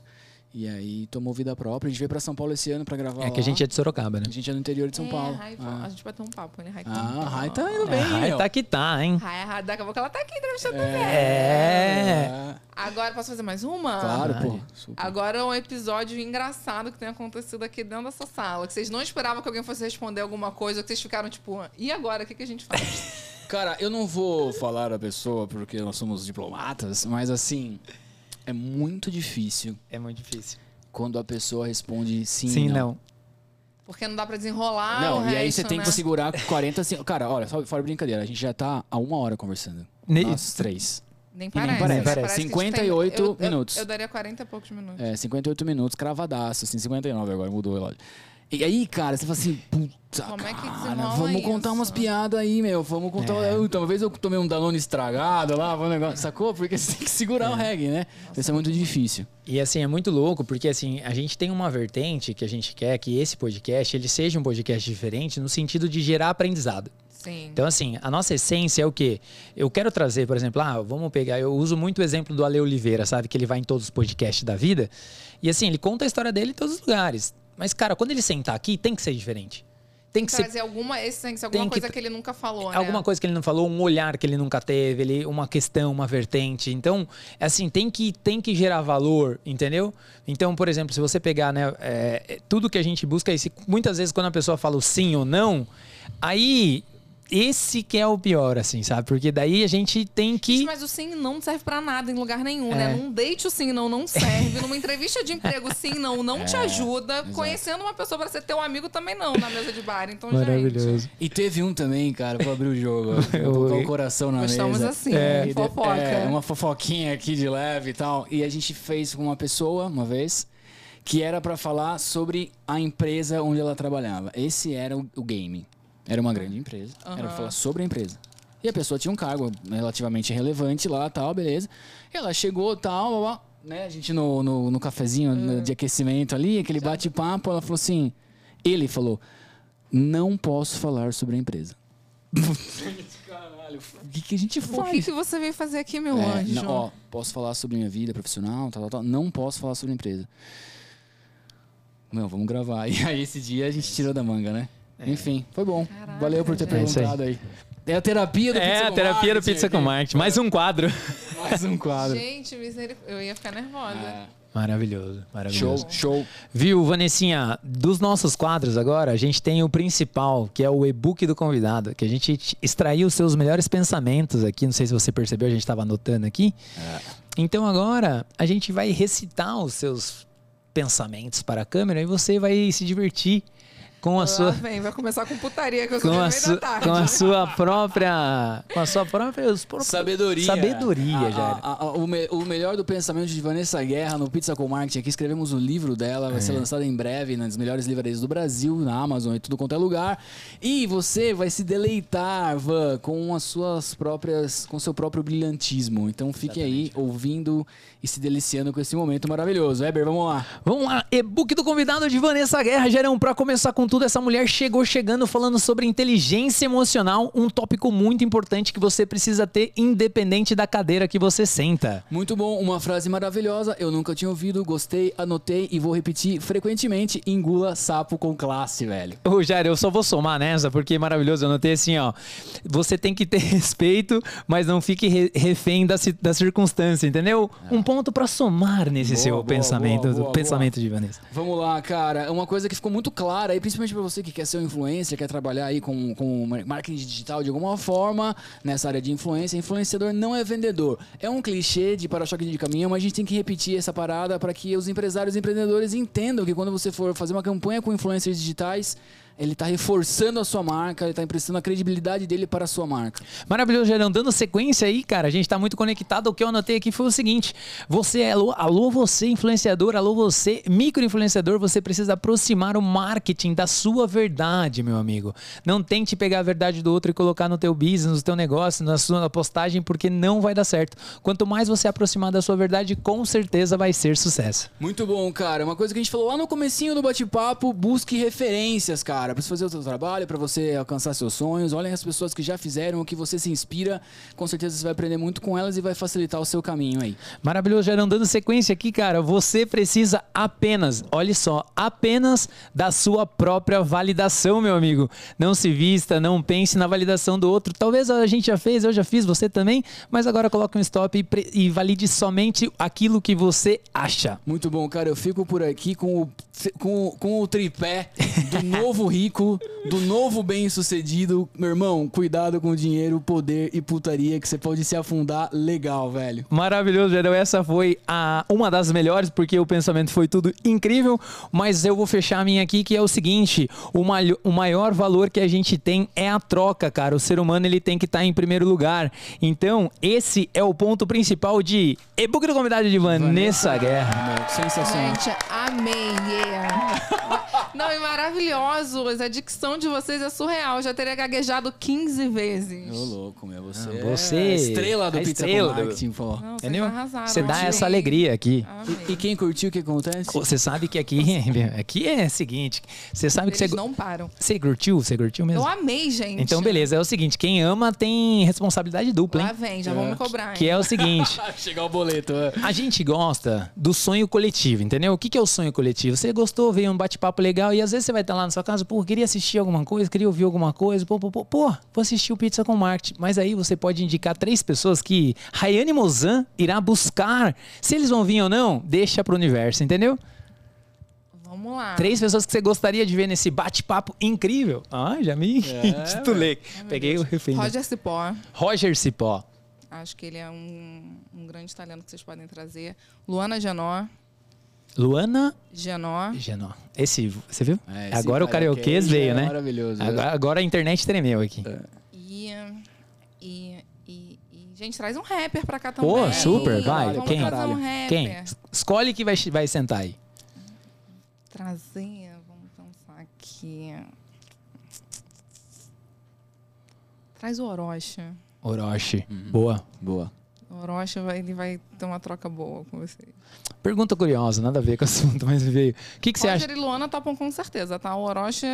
E aí tomou vida própria. A gente veio pra São Paulo esse ano pra gravar É que a lá. gente é de Sorocaba, né? A gente é no interior de São É, Paulo. Rai, Ah. A gente vai ter um papo, né? Rai, Ah, a Rai tá indo bem, É, meu. tá que tá, hein? Rai, Rai, daqui a pouco ela tá aqui entrevistando você. É. Agora, posso fazer mais uma? Claro, pô. Super. Agora um episódio engraçado que tem acontecido aqui dentro dessa sala. Que vocês não esperavam que alguém fosse responder alguma coisa, que vocês ficaram tipo, e agora? O que, que a gente faz? Cara, eu não vou falar a pessoa porque nós somos diplomatas, mas assim, é muito difícil É muito difícil. quando a pessoa responde sim, Sim, não. não. Porque não dá pra desenrolar. Não, o e aí resto, você tem né? que segurar 40 assim. Cara, olha, só fora brincadeira, a gente já tá há uma hora conversando. Ne- Nós três. Nem nem parece. parece. né? Parece. gente 58 tem- eu- eu- minutos. Eu, daria 40 e poucos minutos. É, 58 minutos, cravadaço, assim, 59 agora, mudou o relógio. E aí, cara, você fala assim, puta, Como é que cara, desenrola vamos contar isso? umas piadas aí, meu. Vamos contar. É. Eu, talvez eu tomei um Danone estragado lá, um negócio, sacou? Porque você tem que segurar o reggae, né? Isso é muito difícil. E assim, é muito louco, porque assim, a gente tem uma vertente que a gente quer que esse podcast, ele seja um podcast diferente no sentido de gerar aprendizado. Sim. Então, assim, a nossa essência é o quê? Eu quero trazer, por exemplo, ah, vamos pegar, eu uso muito o exemplo do Ale Oliveira, sabe? Que ele vai em todos os podcasts da vida. E assim, ele conta a história dele em todos os lugares. Mas, cara, quando ele sentar aqui, tem que ser diferente. Tem que ser Trazer alguma essência, alguma Tem coisa que ele nunca falou, né? Alguma coisa que ele não falou, um olhar que ele nunca teve, ele, uma questão, uma vertente. Então, assim, tem que, tem que gerar valor, entendeu? Então, por exemplo, se você pegar, né, é, é, tudo que a gente busca, esse, muitas vezes quando a pessoa fala o sim ou não, aí esse que é o pior, assim, sabe? Porque daí a gente tem que. Gente, Mas o sim e não serve pra nada em lugar nenhum, É. né? Num date o sim e não não serve. Numa entrevista de emprego, sim e não não te É, ajuda. Conhecendo uma pessoa pra ser teu amigo também não, na mesa de bar. Então, gente, E teve um também, cara, pra abrir o jogo. Colocar o coração na Gostamos mesa. assim, É, fofoca. É, uma fofoquinha aqui de leve e tal. E a gente fez com uma pessoa, uma vez, que era pra falar sobre a empresa onde ela trabalhava. Esse era o, o game. Era uma grande empresa. Era pra falar sobre a empresa. E a pessoa tinha um cargo relativamente relevante lá, tal, beleza. E ela chegou, tal, blá, blá, né? A gente no, no, no cafezinho no- de aquecimento ali, aquele bate-papo, ela falou assim... Ele falou, não posso falar sobre a empresa. Caralho, o que, que a gente O que, faz? que você veio fazer aqui, meu É, anjo? não, ó, posso falar sobre minha vida profissional, tal, tal, tal. Não posso falar sobre a empresa. Não, vamos gravar. E aí esse dia a gente tirou da manga, né? Enfim, foi bom. Caraca, Valeu por ter. É perguntado aí. É a terapia do Pizza É, a terapia do Pizza com. Marketing. Mais um quadro. Mais um quadro. Gente. Eu ia ficar nervosa. É, Maravilhoso, maravilhoso. show, show. Viu, Vanessinha? Dos nossos quadros agora, a gente tem o principal, que é o e-book do convidado, que a gente extraiu os seus melhores pensamentos aqui. Não sei se você percebeu, a gente estava anotando aqui. Então agora a gente vai recitar os seus pensamentos para a câmera e você vai se divertir com a Lá sua. vem, vai começar com putaria que eu Com a, su- tarde. com a sua própria. Com a sua própria. Sabedoria. Sabedoria, A- já. a- a- o, me- o melhor do pensamento de Vanessa Guerra no Pizza com Marketing. Aqui escrevemos o livro dela, vai ser É. lançado em breve nas melhores livrarias do Brasil, na Amazon e tudo quanto é lugar. E você vai se deleitar, Van, com as suas próprias, com seu próprio brilhantismo. Então fique aí ouvindo e se deliciando com esse momento maravilhoso. Weber, vamos lá. Vamos lá, e-book do convidado de Vanessa Guerra, Gerão. Pra começar com tudo, essa mulher chegou chegando falando sobre inteligência emocional, um tópico muito importante que você precisa ter independente da cadeira que você senta. Muito bom, uma frase maravilhosa. Eu nunca tinha ouvido, gostei, anotei e vou repetir frequentemente. Engula sapo com classe, velho. Ô, Jair, eu só vou somar nessa, porque é maravilhoso. Eu notei assim, ó. Você tem que ter respeito, mas não fique re- refém da, da circunstância, entendeu? Um ponto pra somar nesse Boa, seu boa, pensamento, boa, pensamento de Vanessa. Vamos lá, cara. Uma coisa que ficou muito clara aí, principalmente pra você que quer ser um influencer, quer trabalhar aí com, com marketing digital de alguma forma, nessa área de influência, influenciador não é vendedor. É um clichê de para-choque de caminhão, mas a gente tem que repetir essa parada para que os empresários e empreendedores entendam que quando você for fazer uma campanha com influencers digitais, ele tá reforçando a sua marca, ele tá emprestando a credibilidade dele para a sua marca. Maravilhoso, Gerão. Dando sequência aí, cara, a gente tá muito conectado. O que eu anotei aqui foi o seguinte: você, é alô, alô você, influenciador, alô, você, micro-influenciador, você precisa aproximar o marketing da sua verdade, meu amigo. Não tente pegar a verdade do outro e colocar no teu business, no teu negócio, na sua postagem, porque não vai dar certo. Quanto mais você aproximar da sua verdade, com certeza vai ser sucesso. Muito bom, cara. Uma coisa que a gente falou lá no comecinho do bate-papo, busque referências, cara, para você fazer o seu trabalho, para você alcançar seus sonhos. Olhem as pessoas que já fizeram, o que você se inspira. Com certeza você vai aprender muito com elas e vai facilitar o seu caminho aí. Maravilhoso, Gerão. Dando sequência aqui, cara, você precisa apenas, olha só, apenas da sua própria validação, meu amigo. Não se vista, não pense na validação do outro. Talvez a gente já fez, eu já fiz, você também, mas agora coloque um stop e, e valide somente aquilo que você acha. Muito bom, cara. Eu fico por aqui com o, com, com o tripé do novo rico, do novo bem-sucedido. Meu irmão, cuidado com o dinheiro, poder e putaria, que você pode se afundar legal, velho. Maravilhoso, Gerão. Essa foi a, uma das melhores, porque o pensamento foi tudo incrível. Mas eu vou fechar a minha aqui, que é o seguinte: o, malho- o maior valor que a gente tem é a troca, cara. O ser humano ele tem que estar em primeiro lugar. Então, esse é o ponto principal de e-book do convidado de Vanessa Guerra. Meu, sensacional. Gente, amei. yeah. Não, e maravilhosos. A dicção de vocês é surreal. Eu já teria gaguejado 15 vezes. Ô, louco, meu. Você, Ah, você- é a estrela do a Pizza estrela com do- Marketing, pô. Não, Entendeu? arrasaram. Você dá essa alegria aqui. Amei. E quem curtiu, o que acontece? Você sabe que aqui, aqui é o seguinte, você sabe que você, Eles não param. você curtiu, você curtiu mesmo? Eu amei, gente. Então, beleza, é o seguinte, quem ama tem responsabilidade dupla, Lá hein? vem, já vão me cobrar. Que hein? é o seguinte, Chegar o boleto. é. a gente gosta do sonho coletivo, entendeu? O que que é o sonho coletivo? Você gostou, veio um bate-papo legal e às vezes você vai estar lá na sua casa, pô, queria assistir alguma coisa, queria ouvir alguma coisa, pô, pô, pô, pô, vou assistir o Pizza com Marketing. Mas aí você pode indicar três pessoas que Rayane Mozan irá buscar. Se eles vão vir ou não, deixa pro universo, entendeu? Vamos lá. Três pessoas que você gostaria de ver nesse bate-papo incrível. Ah, já me É, titulei. Peguei o refém. Roger Cipó. Roger Cipó. Acho que ele é um, um grande talento que vocês podem trazer. Luana Genó. Luana Genó. Genó. Esse, você viu? É, esse agora o karaokês já veio, é né? maravilhoso, Agora, agora a internet tremeu aqui. E, e, e, e- Gente, traz um rapper pra cá também. Pô, super, vai. Vamos Quem? trazer um rapper. Quem? Escolhe que vai, vai sentar aí. Trazer, vamos pensar aqui. Traz o Orochi. Orochi. Uhum. Boa. Boa. O Orochi vai, ele vai ter uma troca boa com você. Pergunta curiosa, nada a ver com o assunto, mas veio. O que, que você acha? Roger e Luana topam com certeza, tá? O Orochi,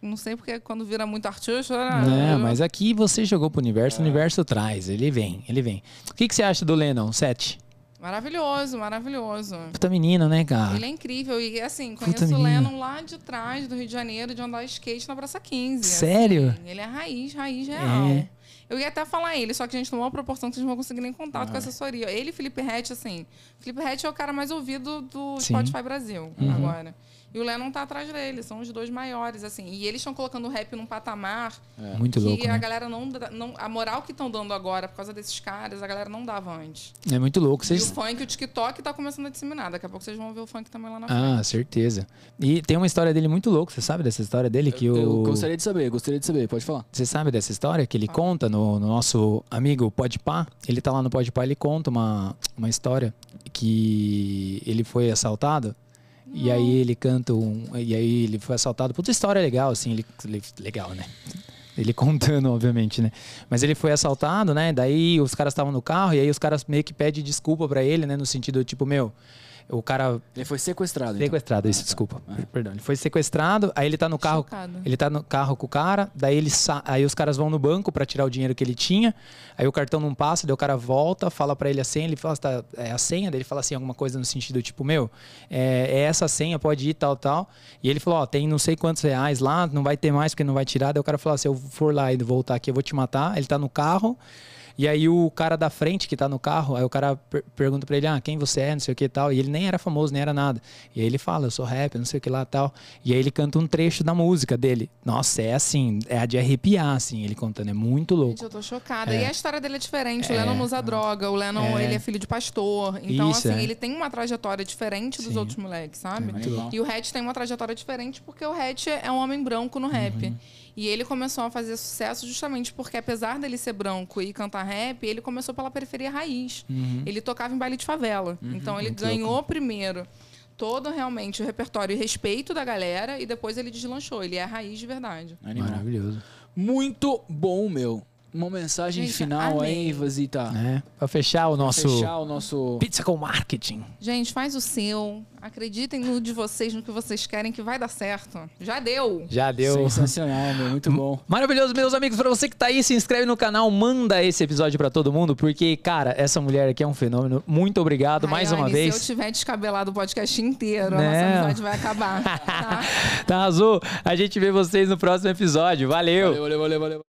não sei porque quando vira muito artista... Não, mas aqui você jogou pro universo, o universo traz. Ele vem, ele vem. O que, que você acha do Lennon? Sete. Maravilhoso, maravilhoso. Puta menino, né, cara? Ele é incrível. E assim, Puta conheço o. Lennon lá de trás, do Rio de Janeiro, de andar skate na Praça 15. Sério? assim. ele é raiz, raiz real. É. Eu ia até falar ele, só que a gente tomou uma proporção que vocês não vão conseguir nem contato Ah. com a assessoria. Ele e Felipe Rett, assim. Felipe Rett é o cara mais ouvido do Sim. Spotify Brasil, Uhum. agora. E o Lennon tá atrás dele, são os dois maiores, assim. E eles estão colocando o rap num patamar Muito que louco, a né? galera não, não. A moral que estão dando agora por causa desses caras, a galera não dava antes. É muito louco. E o funk, o TikTok tá começando a disseminar. Daqui a pouco vocês vão ver o funk também lá na frente. Ah, certeza. E tem uma história dele muito louca. Você sabe dessa história dele? Que Eu o... gostaria de saber, gostaria de saber. Pode falar. Você sabe dessa história que ele conta no, no nosso amigo Podpah? Ele tá lá no Podpah, ele conta uma, uma história que ele foi assaltado e aí ele canta um... E aí ele foi assaltado. Puta história legal, assim. Ele, ele- legal, né? Ele contando, obviamente, né? Mas ele foi assaltado, né? Daí os caras estavam no carro e aí os caras meio que pedem desculpa pra ele, né? No sentido, tipo, meu... O cara Ele foi sequestrado. então. Sequestrado, isso, desculpa. Perdão. Ele foi sequestrado, aí ele tá no carro. Chocada. Ele tá no carro com o cara, daí ele sa- aí os caras vão no banco pra tirar o dinheiro que ele tinha. Aí o cartão não passa, daí o cara volta, fala pra ele a senha, ele fala, tá, é a senha, daí ele fala assim alguma coisa no sentido tipo, meu, é, é essa senha, pode ir tal, tal. E ele falou, ó, tem não sei quantos reais lá, não vai ter mais porque não vai tirar. Daí o cara falou, se eu for lá e voltar aqui, eu vou te matar. Ele tá no carro. E aí o cara da frente que tá no carro, aí o cara per- pergunta pra ele, ah, quem você é, não sei o que e tal. E ele nem era famoso, nem era nada. E aí ele fala, eu sou rap, não sei o que lá e tal. E aí ele canta um trecho da música dele. Nossa, é assim, é a de arrepiar, assim, ele contando. É muito louco. Gente, eu tô chocada. É. E a história dele é diferente. O Lennon não usa droga. O Lennon, É. ele é filho de pastor. Então, Isso, assim, é. ele tem uma trajetória diferente dos Sim. outros moleques, sabe? bom. E o Hatch tem uma trajetória diferente porque o Hatch é um homem branco no rap. Uhum. E ele começou a fazer sucesso justamente porque, apesar dele ser branco e cantar rap, ele começou pela periferia raiz. Uhum. Ele tocava em baile de favela. então, ele ganhou primeiro todo realmente o repertório e respeito da galera e depois ele deslanchou. Ele é a raiz de verdade. Animal. Maravilhoso. Muito bom, meu. Uma mensagem Gente, final amei. aí, Vasita. É, pra fechar o nosso Fechar o nosso. Pizza com Marketing. Gente, faz o seu. Acreditem no de vocês, no que vocês querem, que vai dar certo. Já deu. Já deu. Sensacional, meu. Muito bom. Maravilhoso, meus amigos. Pra você que tá aí, se inscreve no canal, manda esse episódio pra todo mundo, porque, cara, essa mulher aqui é um fenômeno. Muito obrigado mais uma vez. Se eu tiver descabelado o podcast inteiro, a Não. nossa amizade vai acabar. Tá? Tá, Azul? A gente vê vocês no próximo episódio. Valeu. Valeu, valeu, valeu, valeu.